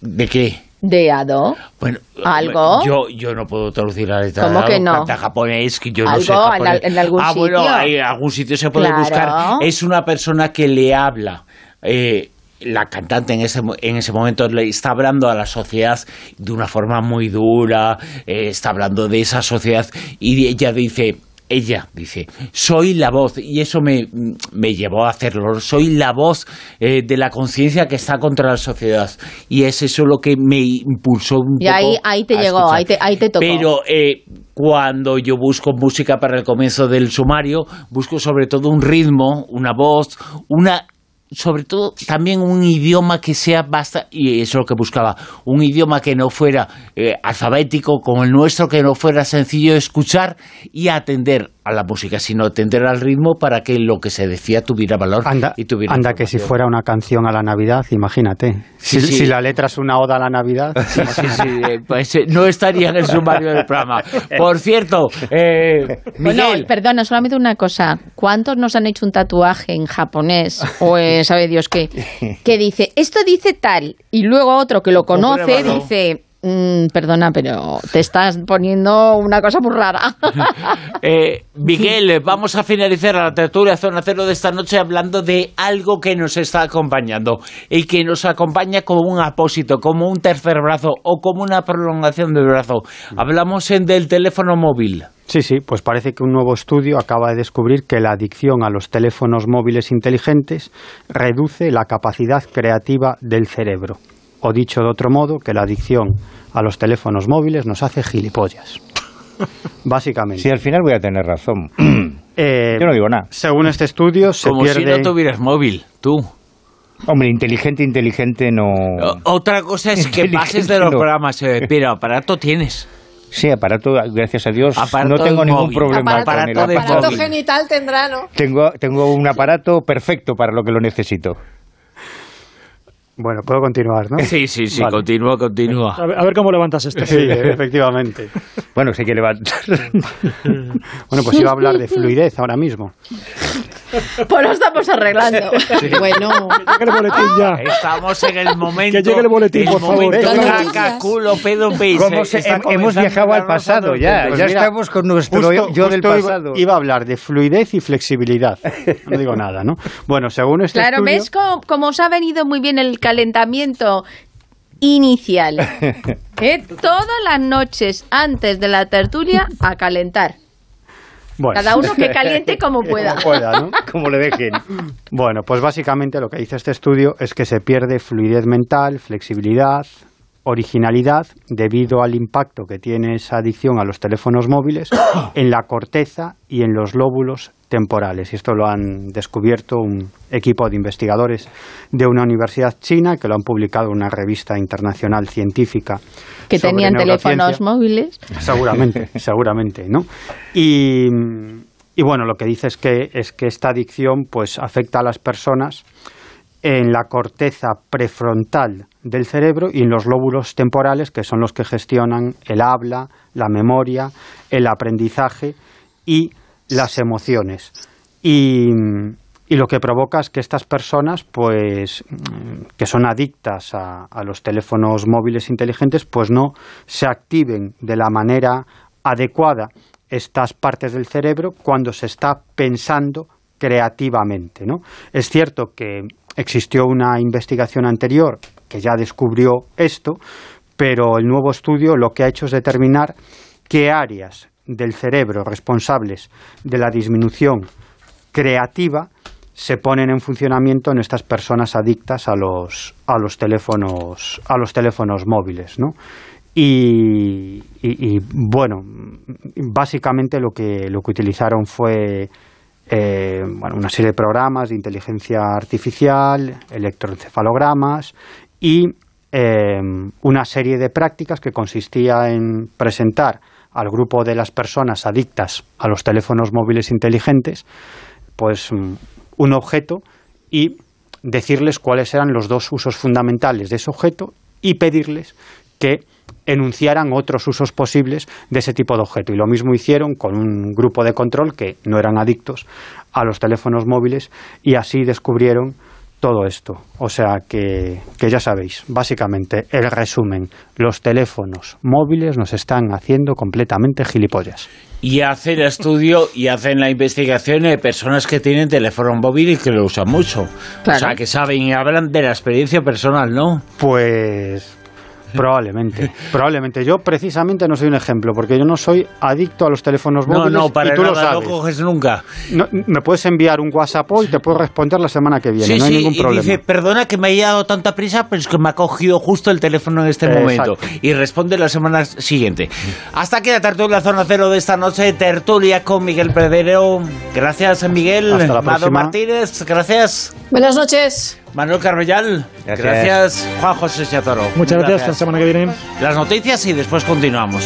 ¿De qué? de Ado. Bueno, ¿Algo? Yo, yo no puedo traducir la letra. ¿Cómo que no? Japonés, que yo no ¿En japonés. en algún ah, bueno, sitio? hay- en algún sitio se puede Claro. buscar. Es una persona que le habla. eh, la cantante en ese, en ese momento le está hablando a la sociedad de una forma muy dura, eh, está hablando de esa sociedad y ella dice, ella dice, soy la voz, y eso me, me llevó a hacerlo, soy la voz eh, de la conciencia que está contra la sociedad. Y es eso lo que me impulsó un Y poco ahí, ahí te a llegó, ahí te, ahí te tocó. Pero eh, cuando yo busco música para el comienzo del sumario, busco sobre todo un ritmo, una voz, una sobre todo también un idioma que sea basta y eso es lo que buscaba un idioma que no fuera eh, alfabético como el nuestro que no fuera sencillo escuchar y atender a la música, sino atender al ritmo para que lo que se decía tuviera valor Anda, y tuviera anda que si fuera una canción a la Navidad, imagínate. Sí, si, sí. si la letra es una oda a la Navidad. Sí, sí, sí, eh, pues eh, no estaría en el sumario del programa. Por cierto, eh, Bueno, Miguel, perdona, solamente una cosa. ¿Cuántos nos han hecho un tatuaje en japonés o en sabe Dios qué? Que dice, esto dice tal, y luego otro que lo conoce dice, "Mm, perdona, pero te estás poniendo una cosa muy rara. Eh, Miguel, vamos a finalizar la tertulia Zona Cero de esta noche hablando de algo que nos está acompañando y que nos acompaña como un apósito, como un tercer brazo o como una prolongación del brazo. Hablamos en del teléfono móvil. Sí, sí, pues parece que un nuevo estudio acaba de descubrir que la adicción a los teléfonos móviles inteligentes reduce la capacidad creativa del cerebro. O dicho de otro modo, que la adicción a los teléfonos móviles nos hace gilipollas. Básicamente. Sí, al final voy a tener razón. Eh, Yo no digo nada. Según este estudio, se Como si pierde... no tuvieras móvil, tú. Hombre, inteligente, inteligente no... Otra cosa es que pases de los no. programas, eh, pero aparato tienes. Sí, aparato, gracias a Dios, Aparato no tengo ningún móvil. problema Aparato con el aparato. Aparato genital tendrá, ¿no? Tengo, tengo un aparato perfecto para lo que lo necesito. Bueno, puedo continuar, ¿no? Sí, sí, sí, Vale. continúa, continúa. A ver, a ver cómo levantas esto. Sí, efectivamente. Bueno, sé que levantar. Bueno, pues iba a hablar de fluidez ahora mismo. pues lo estamos arreglando. Bueno, Que llegue el boletín ya. Estamos en el momento. Que llegue el boletín, por favor. culo, pedo, pis. ¿Cómo se- Está hem- hemos viajado al pasado ya, ya mira, estamos con nuestro Justo- yo del justo iba- pasado. Iba, a hablar de fluidez y flexibilidad. No digo nada, ¿no? Bueno, según este Claro, estudio... ¿ves cómo, cómo os ha venido muy bien el calentamiento inicial? ¿Eh? Todas las noches antes de la tertulia a calentar. Bueno. Cada uno que caliente como pueda. Como pueda, ¿no? Como le dejen. Bueno, pues básicamente lo que dice este estudio es que se pierde fluidez mental, flexibilidad, originalidad debido al impacto que tiene esa adicción a los teléfonos móviles en la corteza y en los lóbulos temporales. Y esto lo han descubierto un equipo de investigadores de una universidad china que lo han publicado en una revista internacional científica. Que tenían teléfonos móviles. Seguramente, seguramente, ¿no? Y, y bueno, lo que dice es que, es que esta adicción pues afecta a las personas en la corteza prefrontal del cerebro y en los lóbulos temporales, que son los que gestionan el habla, la memoria, el aprendizaje y las emociones. Y, lo que provoca es que estas personas, pues, mm, que son adictas a, a los teléfonos móviles inteligentes, pues no se activen de la manera adecuada estas partes del cerebro cuando se está pensando creativamente, ¿no? Es cierto que existió una investigación anterior que ya descubrió esto, pero el nuevo estudio lo que ha hecho es determinar qué áreas del cerebro responsables de la disminución creativa se ponen en funcionamiento en estas personas adictas a los, a los teléfonos a los teléfonos móviles, ¿no? Y, bueno, básicamente lo que lo que utilizaron fue eh, una serie de programas de inteligencia artificial, electroencefalogramas y eh, una serie de prácticas que consistía en presentar al grupo de las personas adictas a los teléfonos móviles inteligentes pues mm, un objeto y decirles cuáles eran los dos usos fundamentales de ese objeto y pedirles que enunciaran otros usos posibles de ese tipo de objeto. Y lo mismo hicieron con un grupo de control que no eran adictos a los teléfonos móviles y así descubrieron todo esto. O sea que, que ya sabéis, básicamente el resumen, los teléfonos móviles nos están haciendo completamente gilipollas. Y hacen el estudio y hacen la investigación de personas que tienen teléfono móvil y que lo usan mucho. Claro. O sea, que saben y hablan de la experiencia personal, ¿no? Pues probablemente, probablemente. Yo precisamente no soy un ejemplo, porque yo no soy adicto a los teléfonos No, móviles no, para y tú lo nada, no sabes. coges nunca. No, me puedes enviar un WhatsApp hoy y te puedo responder la semana que viene, Sí, no hay sí, ningún y problema. dice, perdona que me haya dado tanta prisa, pero es que me ha cogido justo el teléfono en este Exacto. momento. Y responde la semana siguiente. Hasta aquí la tertulia Zona Cero de esta noche, tertulia con Miguel Pedrero. Gracias, Miguel. Hasta la Mado próxima. Martínez, gracias. buenas noches. Manuel Carvellal, Gracias. gracias. Juan José Chazoro. Muchas gracias. Hasta la semana que viene. Las noticias y después continuamos.